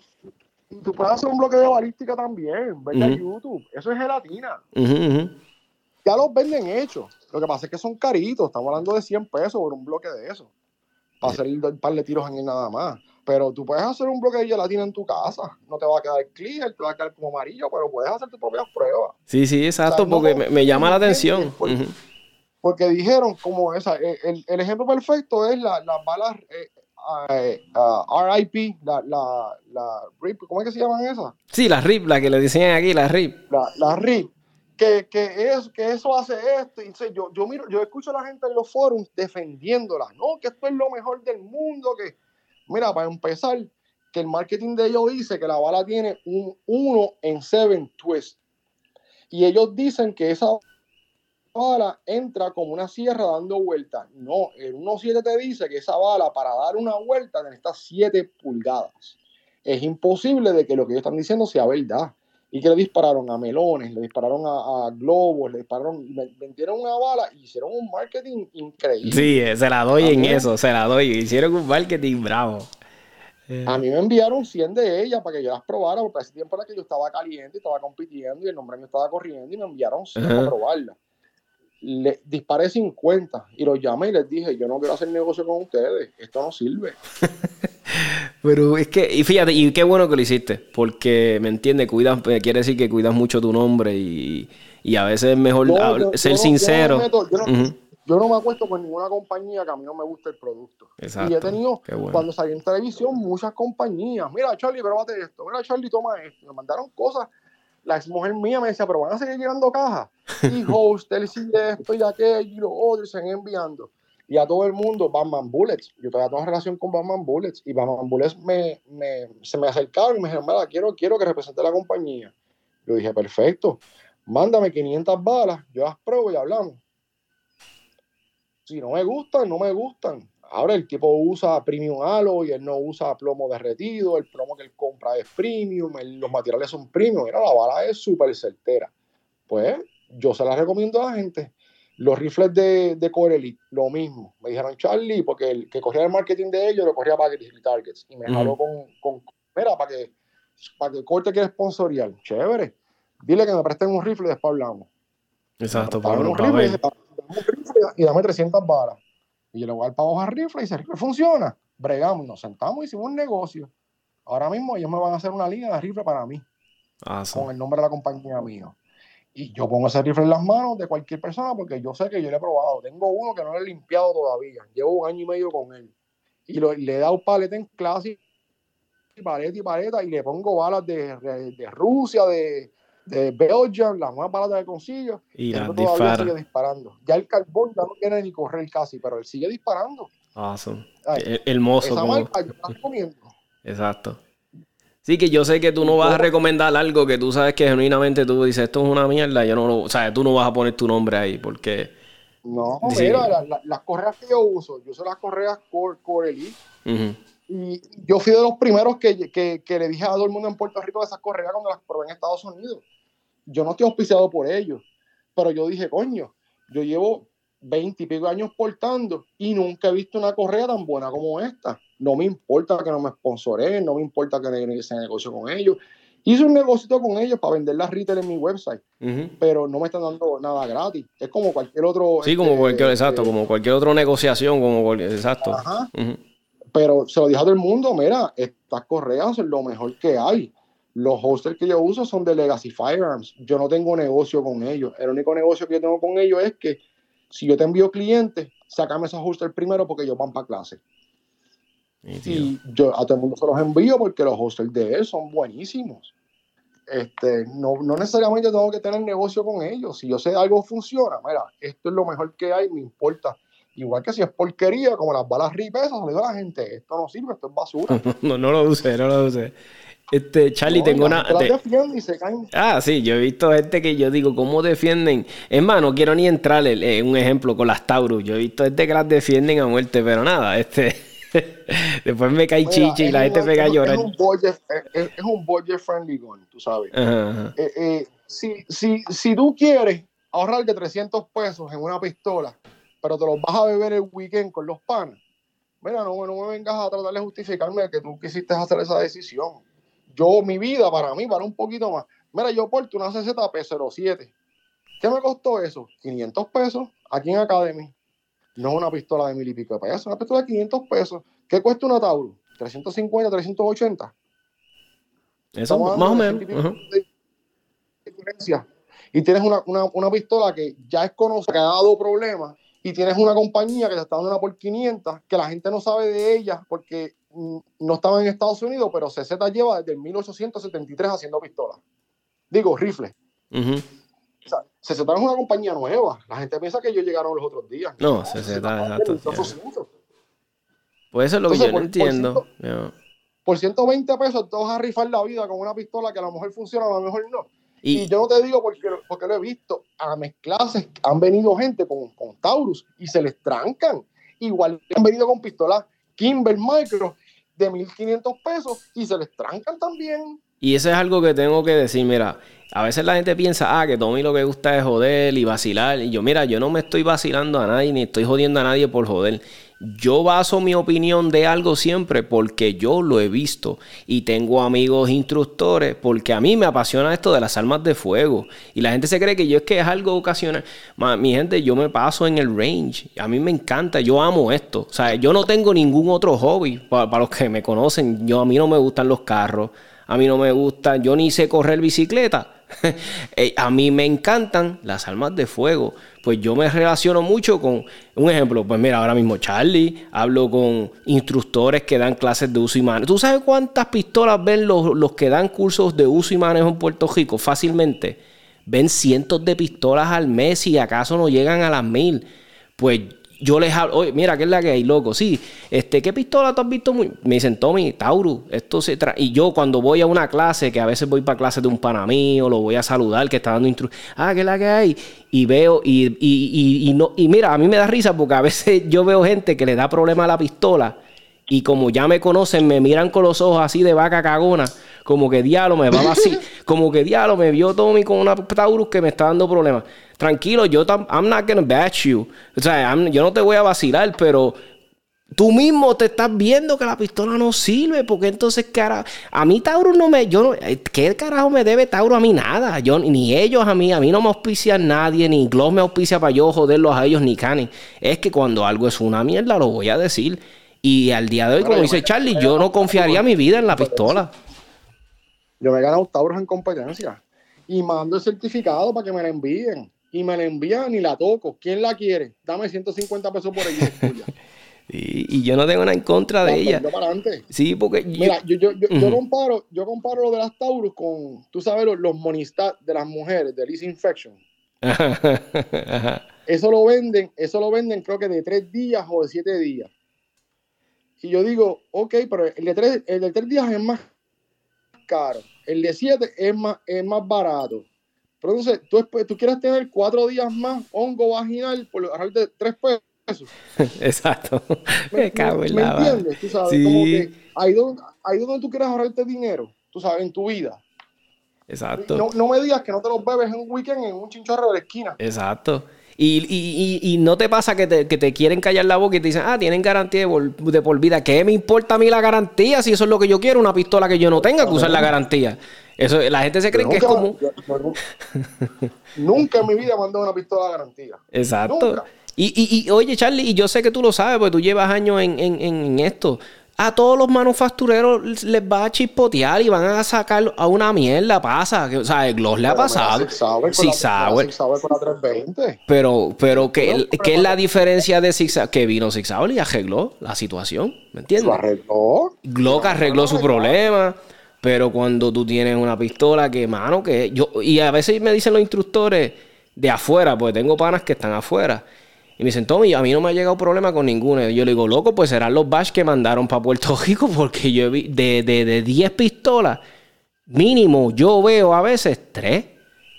tú puedes hacer un bloque de balística también, ¿verdad? YouTube. Eso es gelatina. Ya los venden hechos. Lo que pasa es que son caritos. Estamos hablando de 100 pesos por un bloque de eso. Para hacer un par de tiros en él nada más. Pero tú puedes hacer un bloque de gelatina en tu casa. No te va a quedar clear, te va a quedar como amarillo, pero puedes hacer tus propias pruebas. Sí, sí, exacto, porque me, llama la atención porque dijeron como esa, eh, el, ejemplo perfecto es las balas, eh, RIP, la, la, la RIP, ¿cómo es que se llaman esas? Sí, la RIP, la que le diseñan aquí, la RIP. La, la RIP. Que, que, es, que eso hace esto. Y yo, yo, miro, yo escucho a la gente en los foros defendiéndola, no, que esto es lo mejor del mundo, que, mira, para empezar, que el marketing de ellos dice que la bala tiene un 1 en 7 twist. Y ellos dicen que esa bala entra como una sierra dando vueltas. No, el 1.7 te dice que esa bala para dar una vuelta necesita 7 pulgadas. Es imposible de que lo que ellos están diciendo sea verdad. Y que le dispararon a melones, le dispararon a, globos, le dispararon, vendieron una bala y hicieron un marketing increíble. Sí, eh, se la doy en eso, se la doy. Hicieron un marketing bravo. Eh. A mí me enviaron 100 de ellas para que yo las probara, porque ese tiempo era que yo estaba caliente, estaba compitiendo y el nombre me estaba corriendo y me enviaron 100 para probarla le disparé 50 y los llamé y les dije, yo no quiero hacer negocio con ustedes, esto no sirve. Pero es que, y fíjate, y qué bueno que lo hiciste, porque, ¿me entiendes? Cuidas, eh, quiere decir que cuidas mucho tu nombre y, a veces es mejor ser sincero. Yo no, me acuesto con ninguna compañía que a mí no me guste el producto. Y he tenido, cuando salí en televisión, muchas compañías. Mira, Charlie, pruébate esto. Mira, Charlie, toma esto. Me mandaron cosas la ex mujer mía me decía, pero van a seguir llegando cajas. Y hostels y esto y aquello y lo otro, y se van enviando. Y a todo el mundo, Batman Bullets. Yo todavía tengo relación con Batman Bullets. Y Batman Bullets me, me, se me acercaron y me dijeron, mira, quiero, quiero que represente la compañía. Yo dije, perfecto, mándame 500 balas, yo las pruebo y hablamos. Si no me gustan, no me gustan. Ahora el tipo usa premium halo y él no usa plomo derretido, el plomo que él compra es premium, los materiales son premium, Mira, la bala es súper certera. Pues yo se la recomiendo a la gente. Los rifles de, de Core Elite, lo mismo. Me dijeron Charlie, porque el que corría el marketing de ellos lo corría para Grizzly Targets. Y me jaló con, con, mira, para que, para que Corte quiera sponsorial. Chévere. Dile que me presten un rifle y después hablamos. Exacto, para un rifle, y dame 300 balas. Y yo le voy a dar para hoja rifle y el rifle funciona, bregamos, nos sentamos y hicimos un negocio. Ahora mismo ellos me van a hacer una línea de rifle para mí. Con el nombre de la compañía mío. Y yo pongo ese rifle en las manos de cualquier persona porque yo sé que yo le he probado. Tengo uno que no lo he limpiado todavía. Llevo un año y medio con él. Y le he dado paleta en clase, paleta y paleta, y le pongo balas de, de Rusia, de, de Belgium, las más baratas de consigo, y todavía sigue disparando. Ya el carbón ya no quiere ni correr casi, pero él sigue disparando. Awesome. hermoso. Exacto. Sí, que yo sé que tú no vas a recomendar algo que tú sabes que genuinamente tú dices, esto es una mierda, yo no lo, o sea, tú no vas a poner tu nombre ahí, porque... No, mira, las correas que yo uso, yo uso las correas Core, Core Elite, y yo fui de los primeros que, que, que, le dije a todo el mundo en Puerto Rico de esas correas cuando las probé en Estados Unidos. Yo no estoy auspiciado por ellos, pero yo dije, coño, yo llevo 20 y pico años portando y nunca he visto una correa tan buena como esta. No me importa que no me sponsoreen, no me importa que no ese negocio con ellos. Hice un negocio con ellos para vender las retail en mi website, pero no me están dando nada gratis. Es como cualquier otro. Sí, como este, cualquier, exacto, como cualquier otra negociación, como cualquier, exacto. Pero se lo dije a todo el mundo: mira, estas correas son lo mejor que hay. Los hostels que yo uso son de Legacy Firearms. Yo no tengo negocio con ellos. El único negocio que yo tengo con ellos es que si yo te envío clientes, sácame esos hostels primero porque ellos van para clase. Y yo a todo el mundo se los envío porque los hostels de él son buenísimos. Este, no, no, necesariamente tengo que tener negocio con ellos. Si yo sé algo funciona, mira, esto es lo mejor que hay, me importa. Igual que si es porquería, como las balas RIP, eso le digo a la gente, esto no sirve, esto es basura. no, no lo use, no lo use. Este, Charlie, tengo una. Ah, sí, yo he visto gente que yo digo, ¿cómo defienden? Es más, no quiero ni entrar en un ejemplo con las Taurus. Yo he visto gente que las defienden a muerte, pero nada, este. Después me cae chichi y la gente pega a llorar. Es un budget, es, un budget friendly gun, tú sabes. Eh, eh, si, si, si tú quieres ahorrarte 300 pesos en una pistola, pero te los vas a beber el weekend con los panes, mira, no, no me vengas a tratar de justificarme que tú quisiste hacer esa decisión yo, mi vida, para mí, para un poquito más. Mira, yo porto una CZP07. ¿Qué me costó eso? 500 pesos aquí en Academy. No es una pistola de mil y pico de pesos, una pistola de 500 pesos. ¿Qué cuesta una Taurus? 350, 380. Eso, más o menos. Y tienes una, una, una, pistola que ya es conocida, que ha dado problemas y tienes una compañía que te está dando una por 500, que la gente no sabe de ella porque mm, no estaba en Estados Unidos, pero CZ lleva desde 1873 haciendo pistolas. Digo, rifles. O sea, CZ es una compañía nueva. La gente piensa que ellos llegaron los otros días. No, CZ, exacto. Pues eso es lo que yo no entiendo. Por, 120 pesos te vas a rifar la vida con una pistola que a lo mejor funciona, a lo mejor no. Y, yo no te digo porque, porque lo he visto. A mis clases han venido gente con, con Taurus y se les trancan. Igual han venido con pistolas Kimber Micro de 1500 pesos y se les trancan también. Y eso es algo que tengo que decir, mira, a veces la gente piensa, ah, que Tommy lo que gusta es joder y vacilar. Y yo, mira, yo no me estoy vacilando a nadie ni estoy jodiendo a nadie por joder. Yo baso mi opinión de algo siempre porque yo lo he visto y tengo amigos instructores porque a mí me apasiona esto de las armas de fuego y la gente se cree que yo es que es algo ocasional. mi gente, yo me paso en el range, a mí me encanta, yo amo esto. O sea, yo no tengo ningún otro hobby para, los que me conocen. Yo a mí no me gustan los carros, a mí no me gusta, yo ni sé correr bicicleta. Eh, a mí me encantan las armas de fuego. Pues yo me relaciono mucho con, un ejemplo, pues mira, ahora mismo Charlie, hablo con instructores que dan clases de uso y manejo. ¿Tú sabes cuántas pistolas ven los, los que dan cursos de uso y manejo en Puerto Rico? Fácilmente. Ven cientos de pistolas al mes y acaso no llegan a las mil. Pues yo les hablo, oye, mira, ¿qué es la que hay, loco? Sí, este, ¿qué pistola tú has visto? Me dicen, Tommy, Taurus, esto se trae. Y yo cuando voy a una clase, que a veces voy para clase de un pana mío, lo voy a saludar, que está dando instrucciones, ah, ¿qué es la que hay? Y veo, y, y, y, y, no, y mira, a mí me da risa porque a veces yo veo gente que le da problema a la pistola y como ya me conocen, me miran con los ojos así de vaca cagona, como que diablo me va así, como que diablo me vio Tommy con una Taurus que me está dando problemas tranquilo, yo I'm not gonna bash you. O sea, yo no te voy a vacilar, pero tú mismo te estás viendo que la pistola no sirve, porque entonces, cara, a mí Tauro no me, yo eh, ¿qué carajo me debe Tauro a mí nada? Yo, ni ellos a mí, a mí no me auspicia nadie, ni Gloss me auspicia para yo joderlos a ellos, ni Canen. Es que cuando algo es una mierda, lo voy a decir. Y al día de hoy, como dice Charlie, yo no confiaría mi vida en la pistola. Yo me he ganado Tauros en competencia y mando el certificado para que me la envíen y me la envían y la toco. ¿Quién la quiere? Dame 150 pesos por ella. y, yo no tengo nada en contra de ella. Sí, porque Mira, yo, yo, yo, comparo, yo comparo lo de las Taurus con, tú sabes, los, los monistat de las mujeres, de Liz Infection. Eso lo venden, eso lo venden creo que de tres días o de siete días. Y yo digo, ok, pero el de tres, el de tres días es más caro. El de siete es más, es más barato. Pero entonces, tú, tú quieres tener cuatro días más hongo vaginal por de tres pesos. Exacto. Me, cago en ¿me entiendes? Tú sabes, como que ahí donde, ahí donde tú quieres ahorrarte dinero, tú sabes, en tu vida. Exacto. No, no me digas que no te los bebes en un weekend en un chinchorro de la esquina. Exacto. Y, y, y, no te pasa que te, que te, quieren callar la boca y te dicen, ah, tienen garantía de por, de por, vida. ¿Qué me importa a mí la garantía si eso es lo que yo quiero? Una pistola que yo no tenga que usar la garantía. Eso, la gente se cree que es como. nunca en mi vida mandado una pistola de garantía. Exacto. Y, y, y, oye, Charlie, y yo sé que tú lo sabes, porque tú llevas años en, en, en esto a todos los manufactureros les va a chispotear y van a sacar a una mierda. Pasa, o sea, el Gloss le ha pasado. Sí, sabe. Pero, pero ¿qué, ¿qué es la diferencia de Zig Que vino Zig y arregló la situación, ¿me entiendes? Lo arregló. Glock arregló su problema. Pero cuando tú tienes una pistola que, mano, que yo... Y a veces me dicen los instructores de afuera, porque tengo panas que están afuera y me dicen, Tommy, a mí no me ha llegado problema con ninguno. Y yo le digo, loco, pues serán los bash que mandaron para Puerto Rico, porque yo vi de, de, de 10 pistolas, mínimo, yo veo a veces 3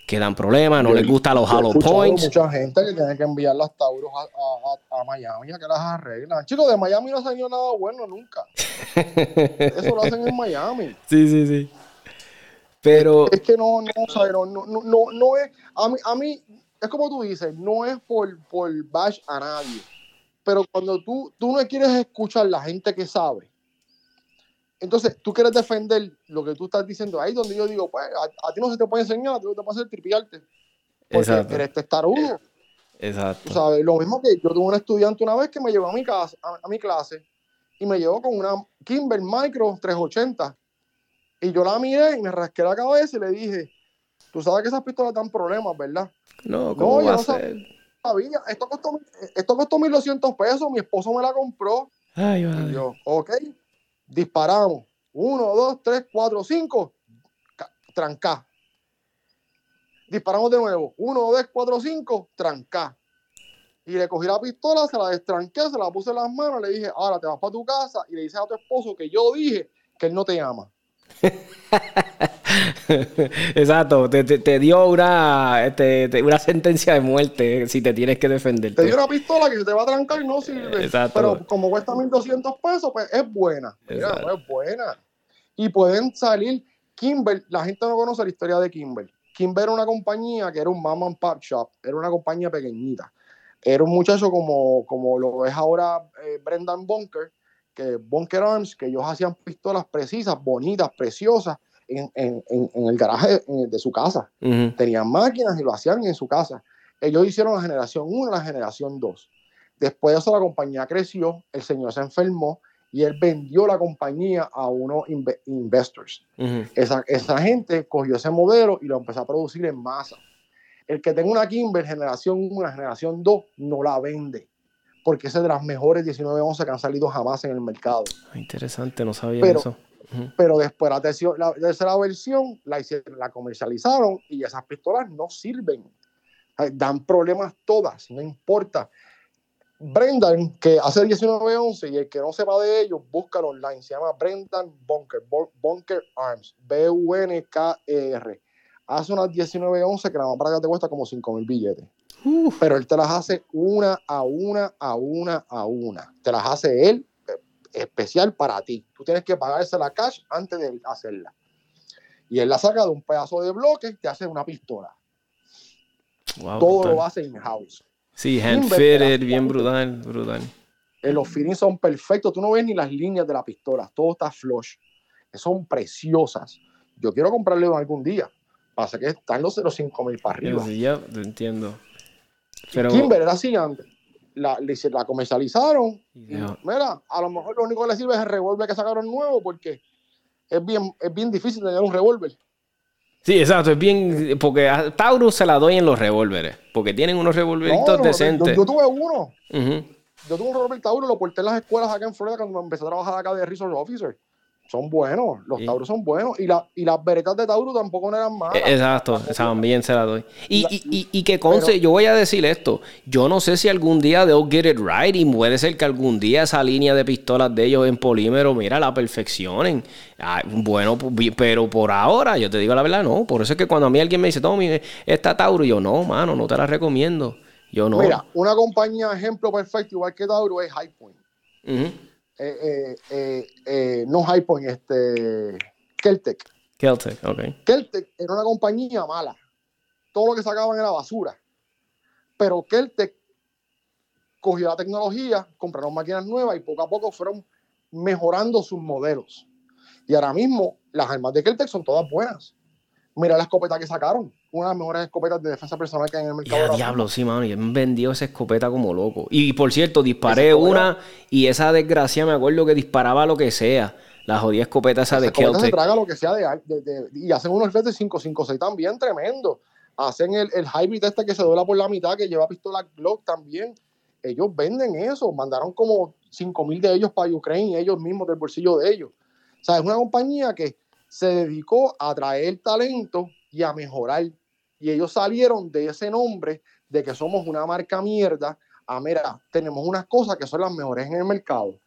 que dan problemas, no les gustan los hollow points. mucha gente que tiene que enviar las Tauros a, a, a, Miami a que las arreglan. Chicos, de Miami no ha salido nada bueno nunca. Eso lo hacen en Miami. Sí, sí, sí. Pero. Es, que no, no, no, no, no, no es. A mí, a mí es como tú dices, no es por, por bash a nadie, pero cuando tú, tú no quieres escuchar la gente que sabe, entonces tú quieres defender lo que tú estás diciendo ahí, donde yo digo, pues a, ti no se te puede enseñar, a ti no te puede hacer tripiarte. Porque Exacto. eres testarudo. Exacto. sabes, lo mismo que yo tuve un estudiante una vez que me llevó a mi, casa, a, mi clase y me llevó con una Kimber Micro 380 y yo la miré y me rasqué la cabeza y le dije, tú sabes que esas pistolas dan problemas, ¿verdad? No, ¿cómo no, va a ser? todavía. Esto costó, esto costó 1200 pesos. Mi esposo me la compró. Ay, y yo, ok, disparamos. Uno, dos, tres, cuatro, cinco. Tranca. Disparamos de nuevo. Uno, dos, cuatro, cinco. Tranca. Y le cogí la pistola, se la destranqué, se la puse en las manos, le dije, ahora te vas para tu casa y le dices a tu esposo que yo dije que él no te ama. Exacto, te, dio una, este, una sentencia de muerte si te tienes que defender. Te dio una pistola que se te va a trancar y no sirve. Exacto. Pero como cuesta 1200 pesos, pues es buena. Mira, es buena. Y pueden salir. Kimber, la gente no conoce la historia de Kimber. Kimber era una compañía que era un mom and pop shop, era una compañía pequeñita. Era un muchacho como, como lo es ahora eh, Brendan Bunker, que Bunker Arms, que ellos hacían pistolas precisas, bonitas, preciosas, en, el garaje de su casa. Tenían máquinas y lo hacían en su casa. Ellos hicieron la generación 1, la generación 2. Después de eso la compañía creció, el señor se enfermó y él vendió la compañía a unos investors. esa, esa, gente cogió ese modelo y lo empezó a producir en masa. El que tenga una Kimber generación 1, generación 2, no la vende. Porque es de las mejores 1911 que han salido jamás en el mercado. Ah, interesante, no sabía eso. Pero después la tercera, la versión la, la comercializaron y esas pistolas no sirven. Dan problemas todas, no importa. Brendan, que hace 1911 y el que no sepa de ellos, búscalo online. Se llama Brendan Bunker, Bunker Arms, B-U-N-K-E-R. Hace unas 1911 que la más barata te cuesta como 5 mil billetes. Pero él te las hace una a una, a una, a una. Te las hace él especial para ti. Tú tienes que pagarse la cash antes de hacerla. Y él la saca de un pedazo de bloque, te hace una pistola. Todo lo hace in-house. Sí, hand-fitted, bien brutal, brutal. Eh, los fittings son perfectos. Tú no ves ni las líneas de la pistola. Todo está flush. Son preciosas. Yo quiero comprarle algún día. Pasa que están los 05 mil para arriba. ya entiendo. Pero... Kimber era así antes la, la comercializaron. mira, a lo mejor lo único que le sirve es el revólver que sacaron nuevo, porque es bien, es bien difícil tener un revólver. Sí, exacto, es bien, porque a Taurus se la doy en los revólveres, porque tienen unos revólveritos decentes. Yo, tuve uno. Yo tuve un revólver Taurus, lo porté en las escuelas acá en Florida cuando empecé a trabajar acá de Resource Officer son buenos, los Tauros son buenos y, la, y las veretas de Tauro tampoco no eran malas. Exacto, estaban bien, se las doy. Y, y, y, que conste, yo voy a decir esto, yo no sé si algún día they'll get it right y puede ser que algún día esa línea de pistolas de ellos en polímero, mira, la perfeccionen. bueno, pero por ahora, yo te digo la verdad, no. Por eso es que cuando a mí alguien me dice, Tommy, esta Tauro, yo no, mano, no te la recomiendo. Yo no. Mira, una compañía ejemplo perfecto, igual que Tauro, es High Point. Eh, eh, eh, no High Point, este, Keltec. Keltec, ok. Keltec era una compañía mala. Todo lo que sacaban era basura. Pero Keltec cogió la tecnología, compraron máquinas nuevas y poco a poco fueron mejorando sus modelos. Y ahora mismo las armas de Keltec son todas buenas. Mira la escopeta que sacaron una de las mejores escopetas de defensa personal que hay en el mercado. Ya, diablo, sí, mano. Yo me vendido esa escopeta como loco. Y por cierto, disparé una y esa desgracia me acuerdo que disparaba lo que sea. La jodida escopeta esa, de Keltec. se traga lo que sea de, y hacen unos de 556 también tremendo. Hacen el, el hybrid este que se dobla por la mitad, que lleva pistola Glock también. Ellos venden eso. Mandaron como 5000 de ellos para Ucrania, ellos mismos del bolsillo de ellos. O sea, es una compañía que se dedicó a traer talento y a mejorar y ellos salieron de ese nombre de que somos una marca mierda a, mira, tenemos unas cosas que son las mejores en el mercado.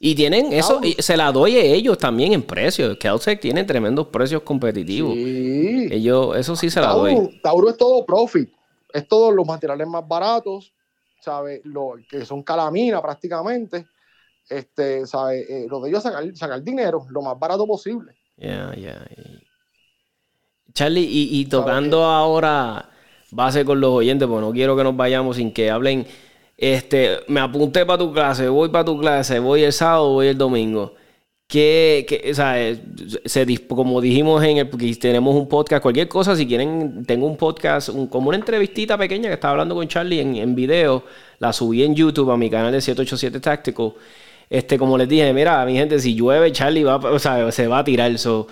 Y tienen eso, y se la doy a ellos también en precios. Caltech tiene tremendos precios competitivos. Sí. Ellos, eso sí se la doy. Tauro es todo profit. Es todos los materiales más baratos, ¿sabes? Lo, que son calamina prácticamente. Este, ¿sabes? Eh, lo de ellos sacar, sacar dinero lo más barato posible. Ya, ya. Charlie, y, tocando ahora base con los oyentes, porque no quiero que nos vayamos sin que hablen. Este, me apunté para tu clase, voy para tu clase, voy el sábado, voy el domingo. Que, que o sea, eh, se, como dijimos en el, porque tenemos un podcast, cualquier cosa, si quieren, tengo un podcast, como una entrevistita pequeña que estaba hablando con Charlie en, en video, la subí en YouTube a mi canal de 787 Tactical. Este, como les dije, mira, mi gente, si llueve, Charlie va, o sea, se va a tirar. eso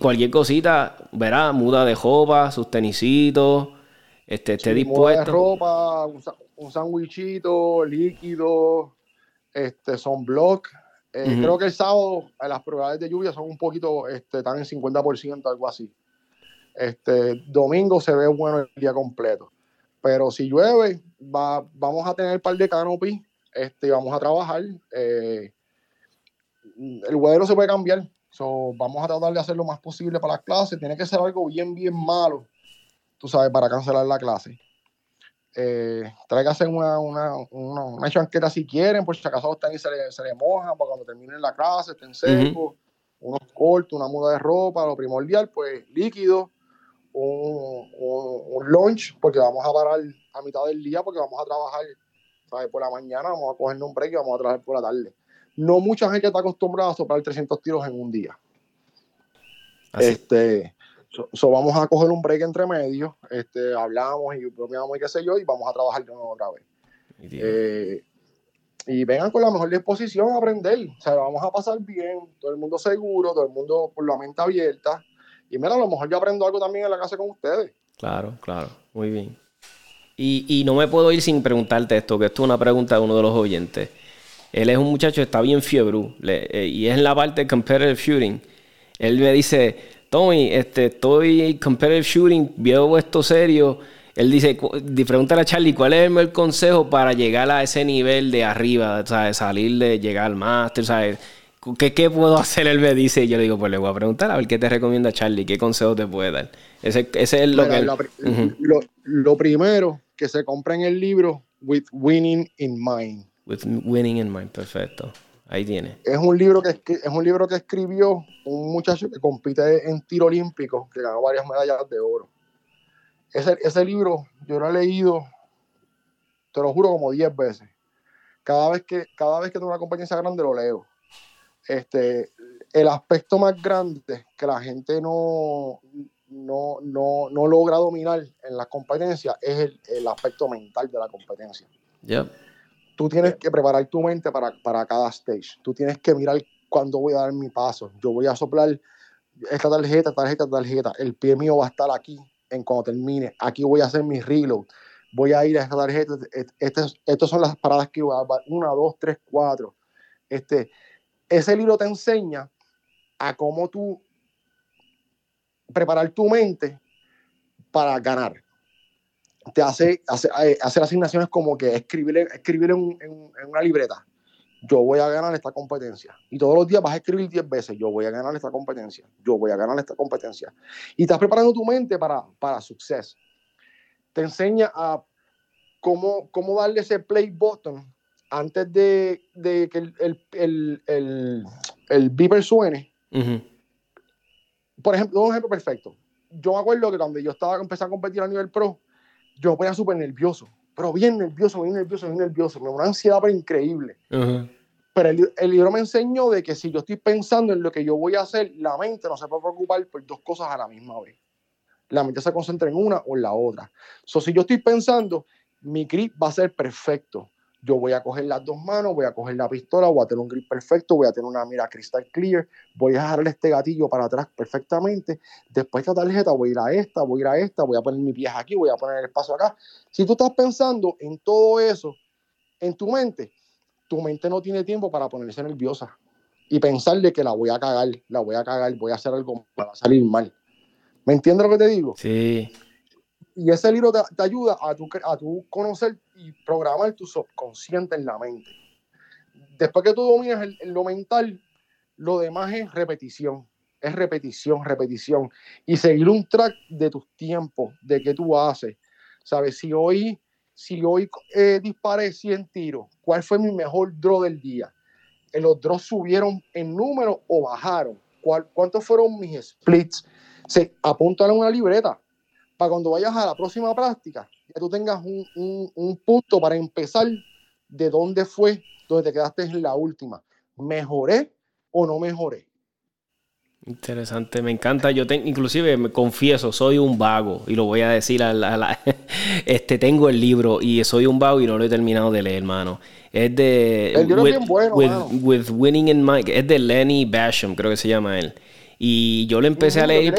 cualquier cosita, verá, muda de jopa, sus tenisitos, este, esté dispuesto. De ropa, un, un sándwichito, líquido, este, son block. Eh, creo que el sábado las probabilidades de lluvia son un poquito, este, están en 50%, algo así. Este, domingo se ve bueno el día completo. Pero si llueve, va, vamos a tener un par de canopy este, y vamos a trabajar. Eh, el weather se puede cambiar. So, vamos a tratar de hacer lo más posible para las clases. Tiene que ser algo bien, bien malo, tú sabes, para cancelar la clase. Eh, hacer una, una, una, una, chanqueta si quieren, por si acaso están y se le, se le mojan para cuando terminen la clase, estén secos, unos cortos, una muda de ropa, lo primordial, pues líquido, un, un, un, lunch, porque vamos a parar a mitad del día, porque vamos a trabajar ¿sabes? por la mañana, vamos a coger un break y vamos a trabajar por la tarde no mucha gente está acostumbrada a soplar 300 tiros en un día. Este, so, vamos a coger un break entre medios, este, hablamos y bromeamos y qué sé yo, y vamos a trabajar de nuevo otra vez. Eh, y vengan con la mejor disposición a aprender. O sea, vamos a pasar bien, todo el mundo seguro, todo el mundo con la mente abierta. Y mira, a lo mejor yo aprendo algo también en la casa con ustedes. Claro, claro, muy bien. Y, y no me puedo ir sin preguntarte esto, que esto es una pregunta de uno de los oyentes. Él es un muchacho que está bien fiebre eh, y es en la parte de competitive shooting. Él me dice, Tommy, este, estoy competitive shooting, veo esto serio. Él dice, pregúntale a Charlie, ¿cuál es el consejo para llegar a ese nivel de arriba? ¿sabes? Salir de llegar al máster, ¿sabes? ¿Qué, ¿Qué, puedo hacer? Él me dice, y yo le digo, pues le voy a preguntar a ver qué te recomienda Charlie, qué consejo te puede dar. Ese, ese es lo que... lo, lo primero, que se compra en el libro With Winning in Mind. With winning in mind, perfecto. Ahí tiene. Es un libro que es un libro que escribió un muchacho que compite en tiro olímpico, que ganó varias medallas de oro. Ese, ese libro yo lo he leído, te lo juro, como 10 veces. Cada vez que, cada vez que tengo una competencia grande lo leo. Este, el aspecto más grande que la gente no, no, no, no logra dominar en las competencias es el, el aspecto mental de la competencia. Yep tú tienes que preparar tu mente para, para cada stage. Tú tienes que mirar cuándo voy a dar mi paso. Yo voy a soplar esta tarjeta, tarjeta, tarjeta. El pie mío va a estar aquí en cuando termine. Aquí voy a hacer mi reload. Voy a ir a esta tarjeta. Estas estas son las paradas que voy a dar. Una, dos, tres, cuatro. Este, ese libro te enseña a cómo tú preparar tu mente para ganar te hace, hace, eh, hacer asignaciones como que escribir, escribir en, en, una libreta. Yo voy a ganar esta competencia. Y todos los días vas a escribir 10 veces. Yo voy a ganar esta competencia. Yo voy a ganar esta competencia. Y estás preparando tu mente para, para suceso. Te enseña a cómo, cómo darle ese play button antes de, de que el, el, el, el, el beeper suene. Por ejemplo, un ejemplo perfecto. Yo me acuerdo que cuando yo estaba empezando a competir a nivel pro, yo me ponía súper nervioso, pero bien nervioso, bien nervioso, bien nervioso, me una ansiedad pero increíble. Pero el, el, libro me enseñó de que si yo estoy pensando en lo que yo voy a hacer, la mente no se puede preocupar por dos cosas a la misma vez. La mente se concentra en una o en la otra. So, si yo estoy pensando, mi grip va a ser perfecto yo voy a coger las dos manos, voy a coger la pistola, voy a tener un grip perfecto, voy a tener una mira crystal clear, voy a dejarle este gatillo para atrás perfectamente. Después de esta tarjeta voy a ir a esta, voy a ir a esta, voy a poner mi pie aquí, voy a poner el espacio acá. Si tú estás pensando en todo eso en tu mente, tu mente no tiene tiempo para ponerse nerviosa y pensarle que la voy a cagar, la voy a cagar, voy a hacer algo para salir mal. ¿Me entiendes lo que te digo? Sí y ese libro te, ayuda a tu, a tu conocer y programar tu subconsciente en la mente. Después que tú dominas el, lo mental, lo demás es repetición. Es repetición, repetición. Y seguir un track de tus tiempos, de qué tú haces. ¿Sabes? Si hoy, si hoy eh, disparé 100 tiros, ¿cuál fue mi mejor draw del día? Eh, ¿Los draws subieron en número o bajaron? ¿Cuál, ¿Cuántos fueron mis splits? Se, apúntalo en una libreta para cuando vayas a la próxima práctica, que tú tengas un, un, punto para empezar de dónde fue, donde te quedaste en la última. ¿Mejoré o no mejoré? Interesante, me encanta. Yo tengo, inclusive me confieso, soy un vago y lo voy a decir a la, este tengo el libro y soy un vago y no lo he terminado de leer, hermano. Es de el libro es bien bueno, with, with, Winning in Mind, es de Lenny Basham, creo que se llama él. Y yo lo empecé a leer.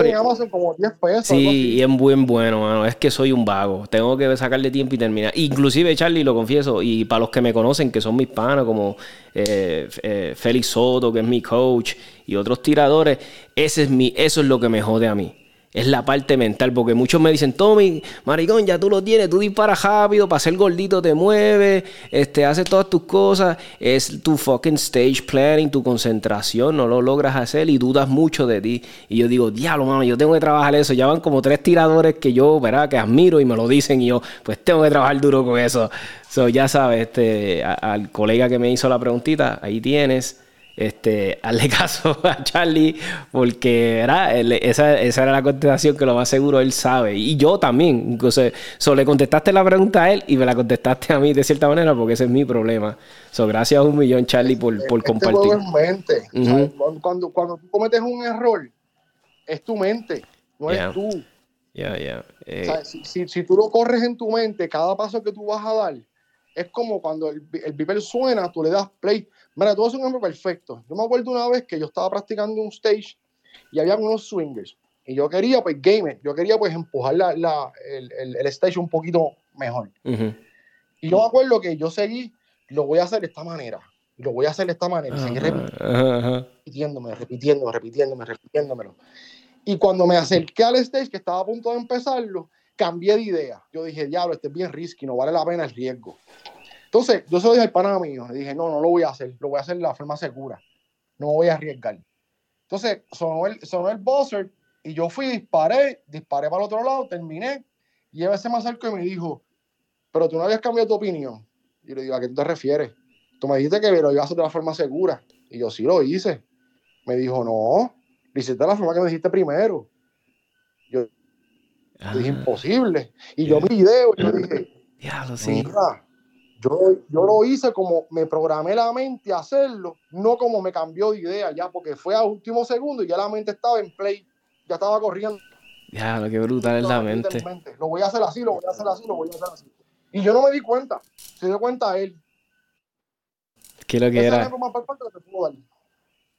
como 10 pesos, sí, y es muy bueno, mano. Es que soy un vago. Tengo que sacarle tiempo y terminar. Inclusive, Charlie, lo confieso, y para los que me conocen, que son mis panas, como eh, eh, Félix Soto, que es mi coach, y otros tiradores, ese es mi, eso es lo que me jode a mí. Es la parte mental, porque muchos me dicen, Tommy, maricón, ya tú lo tienes, tú disparas rápido, para ser gordito te mueves, este, haces todas tus cosas, es tu fucking stage planning, tu concentración, no lo logras hacer y dudas mucho de ti. Y yo digo, diablo, mano, yo tengo que trabajar eso. Ya van como tres tiradores que yo, ¿verdad? Que admiro y me lo dicen y yo, pues tengo que trabajar duro con eso. So, ya sabes, este, al colega que me hizo la preguntita, ahí tienes este, hazle caso a Charlie, porque era, esa, era la contestación que lo más seguro él sabe. Y yo también. Entonces, so, le contestaste la pregunta a él y me la contestaste a mí de cierta manera, porque ese es mi problema. So, gracias a un millón, Charlie, por, por este compartir. mente. cuando, cuando tú cometes un error, es tu mente, no es tú. Eh, si, si, tú lo corres en tu mente, cada paso que tú vas a dar, es como cuando el, el suena, tú le das play Mira, todo es un ejemplo perfecto. Yo me acuerdo una vez que yo estaba practicando un stage y había unos swingers. Y yo quería, pues, game Yo quería, pues, empujar la, la, el, el, stage un poquito mejor. Y yo me acuerdo que yo seguí, lo voy a hacer de esta manera. Lo voy a hacer de esta manera. seguí repitiéndome, repitiéndome, repitiéndome, repitiéndomelo. Y cuando me acerqué al stage, que estaba a punto de empezarlo, cambié de idea. Yo dije, diablo, este es bien risky, no vale la pena el riesgo. Entonces, yo se lo dije al pana mío, le dije, no, no lo voy a hacer, lo voy a hacer de la forma segura, no voy a arriesgar. Entonces, sonó el, sonó el buzzer y yo fui, disparé, disparé para el otro lado, terminé, y a veces me acercó y me dijo, pero tú no habías cambiado tu opinión. Y le digo, ¿a qué tú te refieres? Tú me dijiste que lo ibas a hacer de la forma segura. Y yo, sí lo hice. Me dijo, no, lo hiciste de la forma que me dijiste primero. Yo dije, ah. imposible. Y yo mi video, yo dije, ya lo. Yo, yo lo hice como me programé la mente a hacerlo, no como me cambió de idea ya, porque fue a último segundo y ya la mente estaba en play, ya estaba corriendo. Ya, lo que brutal es la mente. Lo voy a hacer así, lo voy a hacer así, lo voy a hacer así. Y yo no me di cuenta, se dio cuenta él. ¿Qué lo que era?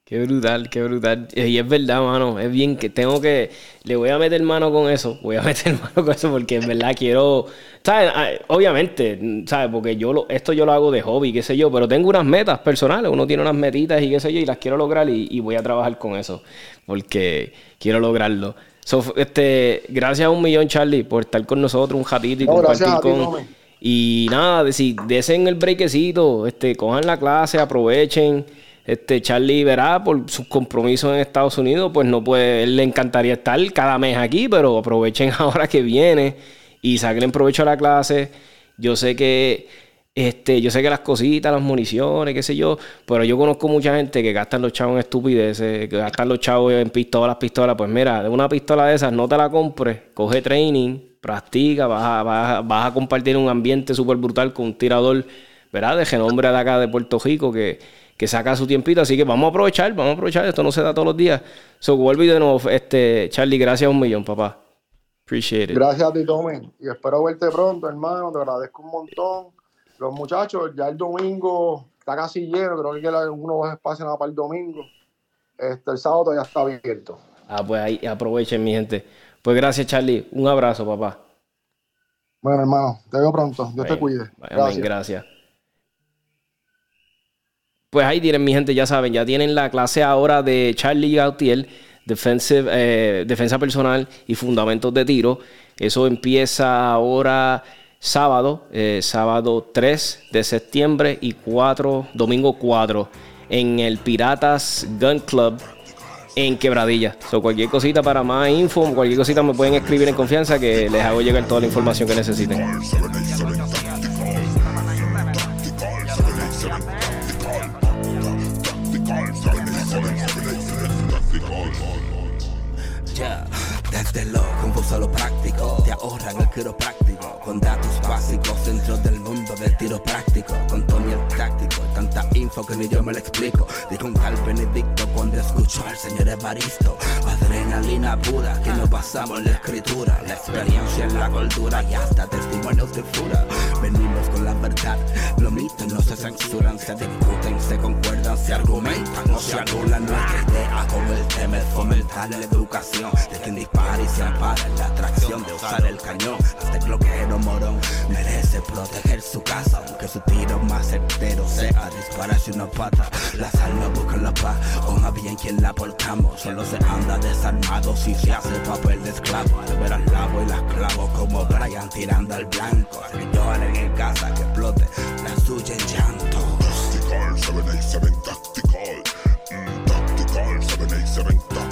Qué brutal, qué brutal. Y es verdad, mano. Es bien que tengo que. Le voy a meter mano con eso. Voy a meter mano con eso porque en verdad quiero. ¿Sabes? Ah, obviamente, ¿sabes? Porque yo lo, esto yo lo hago de hobby, qué sé yo. Pero tengo unas metas personales. Uno tiene unas metitas y qué sé yo. Y las quiero lograr y, voy a trabajar con eso. Porque quiero lograrlo. este, gracias a un millón, Charlie, por estar con nosotros un ratito y compartir con. y nada, de, si desen el brequecito, este, cojan la clase, aprovechen. Este Charlie verá por sus compromisos en Estados Unidos, pues no puede, él le encantaría estar cada mes aquí, pero aprovechen ahora que viene y saquen provecho a la clase. Yo sé que este, yo sé que las cositas, las municiones, qué sé yo, pero yo conozco mucha gente que gastan los chavos en estupideces, que gastan los chavos en pistolas, pistolas. Pues mira, una pistola de esas no te la compres, coge training, practica, vas a, vas a compartir un ambiente súper brutal con un tirador, ¿verdad? De renombre de acá de Puerto Rico que que saca su tiempito. Así que vamos a aprovechar, vamos a aprovechar. Esto no se da todos los días. So, vuelvo y de nuevo, este, Charlie, gracias un millón, papá. Appreciate it. Gracias a ti, Tommy. Y espero verte pronto, hermano. Te agradezco un montón. Los muchachos, ya el domingo está casi lleno. Creo que queda unos espacios nada para el domingo. Este, el sábado ya está abierto. Ah, pues ahí aprovechen, mi gente. Pues gracias, Charlie. Un abrazo, papá. Bueno, hermano, te veo pronto. Dios te cuide. gracias. gracias. Pues ahí tienen, mi gente, ya saben, ya tienen la clase ahora de Charlie Gautier, eh, defensa personal y fundamentos de tiro. Eso empieza ahora sábado, eh, sábado 3 de septiembre y 4, domingo 4, en el Piratas Gun Club en Quebradilla. So, cualquier cosita para más info, cualquier cosita me pueden escribir en confianza que les hago llegar toda la información que necesiten. Confuso lo práctico, te ahorran el quiropráctico. Con datos básicos dentro del mundo del tiro práctico. Con Tony el táctico, tanta info que ni yo me lo explico. Dijo un tal Benedicto cuando escuchó al señor Evaristo. Adrenalina pura que nos basamos en la escritura, la experiencia en la cultura y hasta testimonios de fura. Venimos con verdad, los mitos no se censuran, se discuten, se concuerdan, se argumentan, no se anulan. Nuestra idea con el tema es fomentar la educación de quien dispara y se ampara en la atracción de usar el cañón. Hasta el bloqueo morón merece proteger su casa, aunque su tiro más certero sea dispararse una pata. Las almas buscan la paz, o más bien quien la portamos. Solo se anda desarmado si se hace papel de esclavo. Al ver al lavo y las clavo como Brian tirando al blanco. Que casa, que la suya en llanto. Tactical, 787, tactical. Mm, tactical, 787, tactical.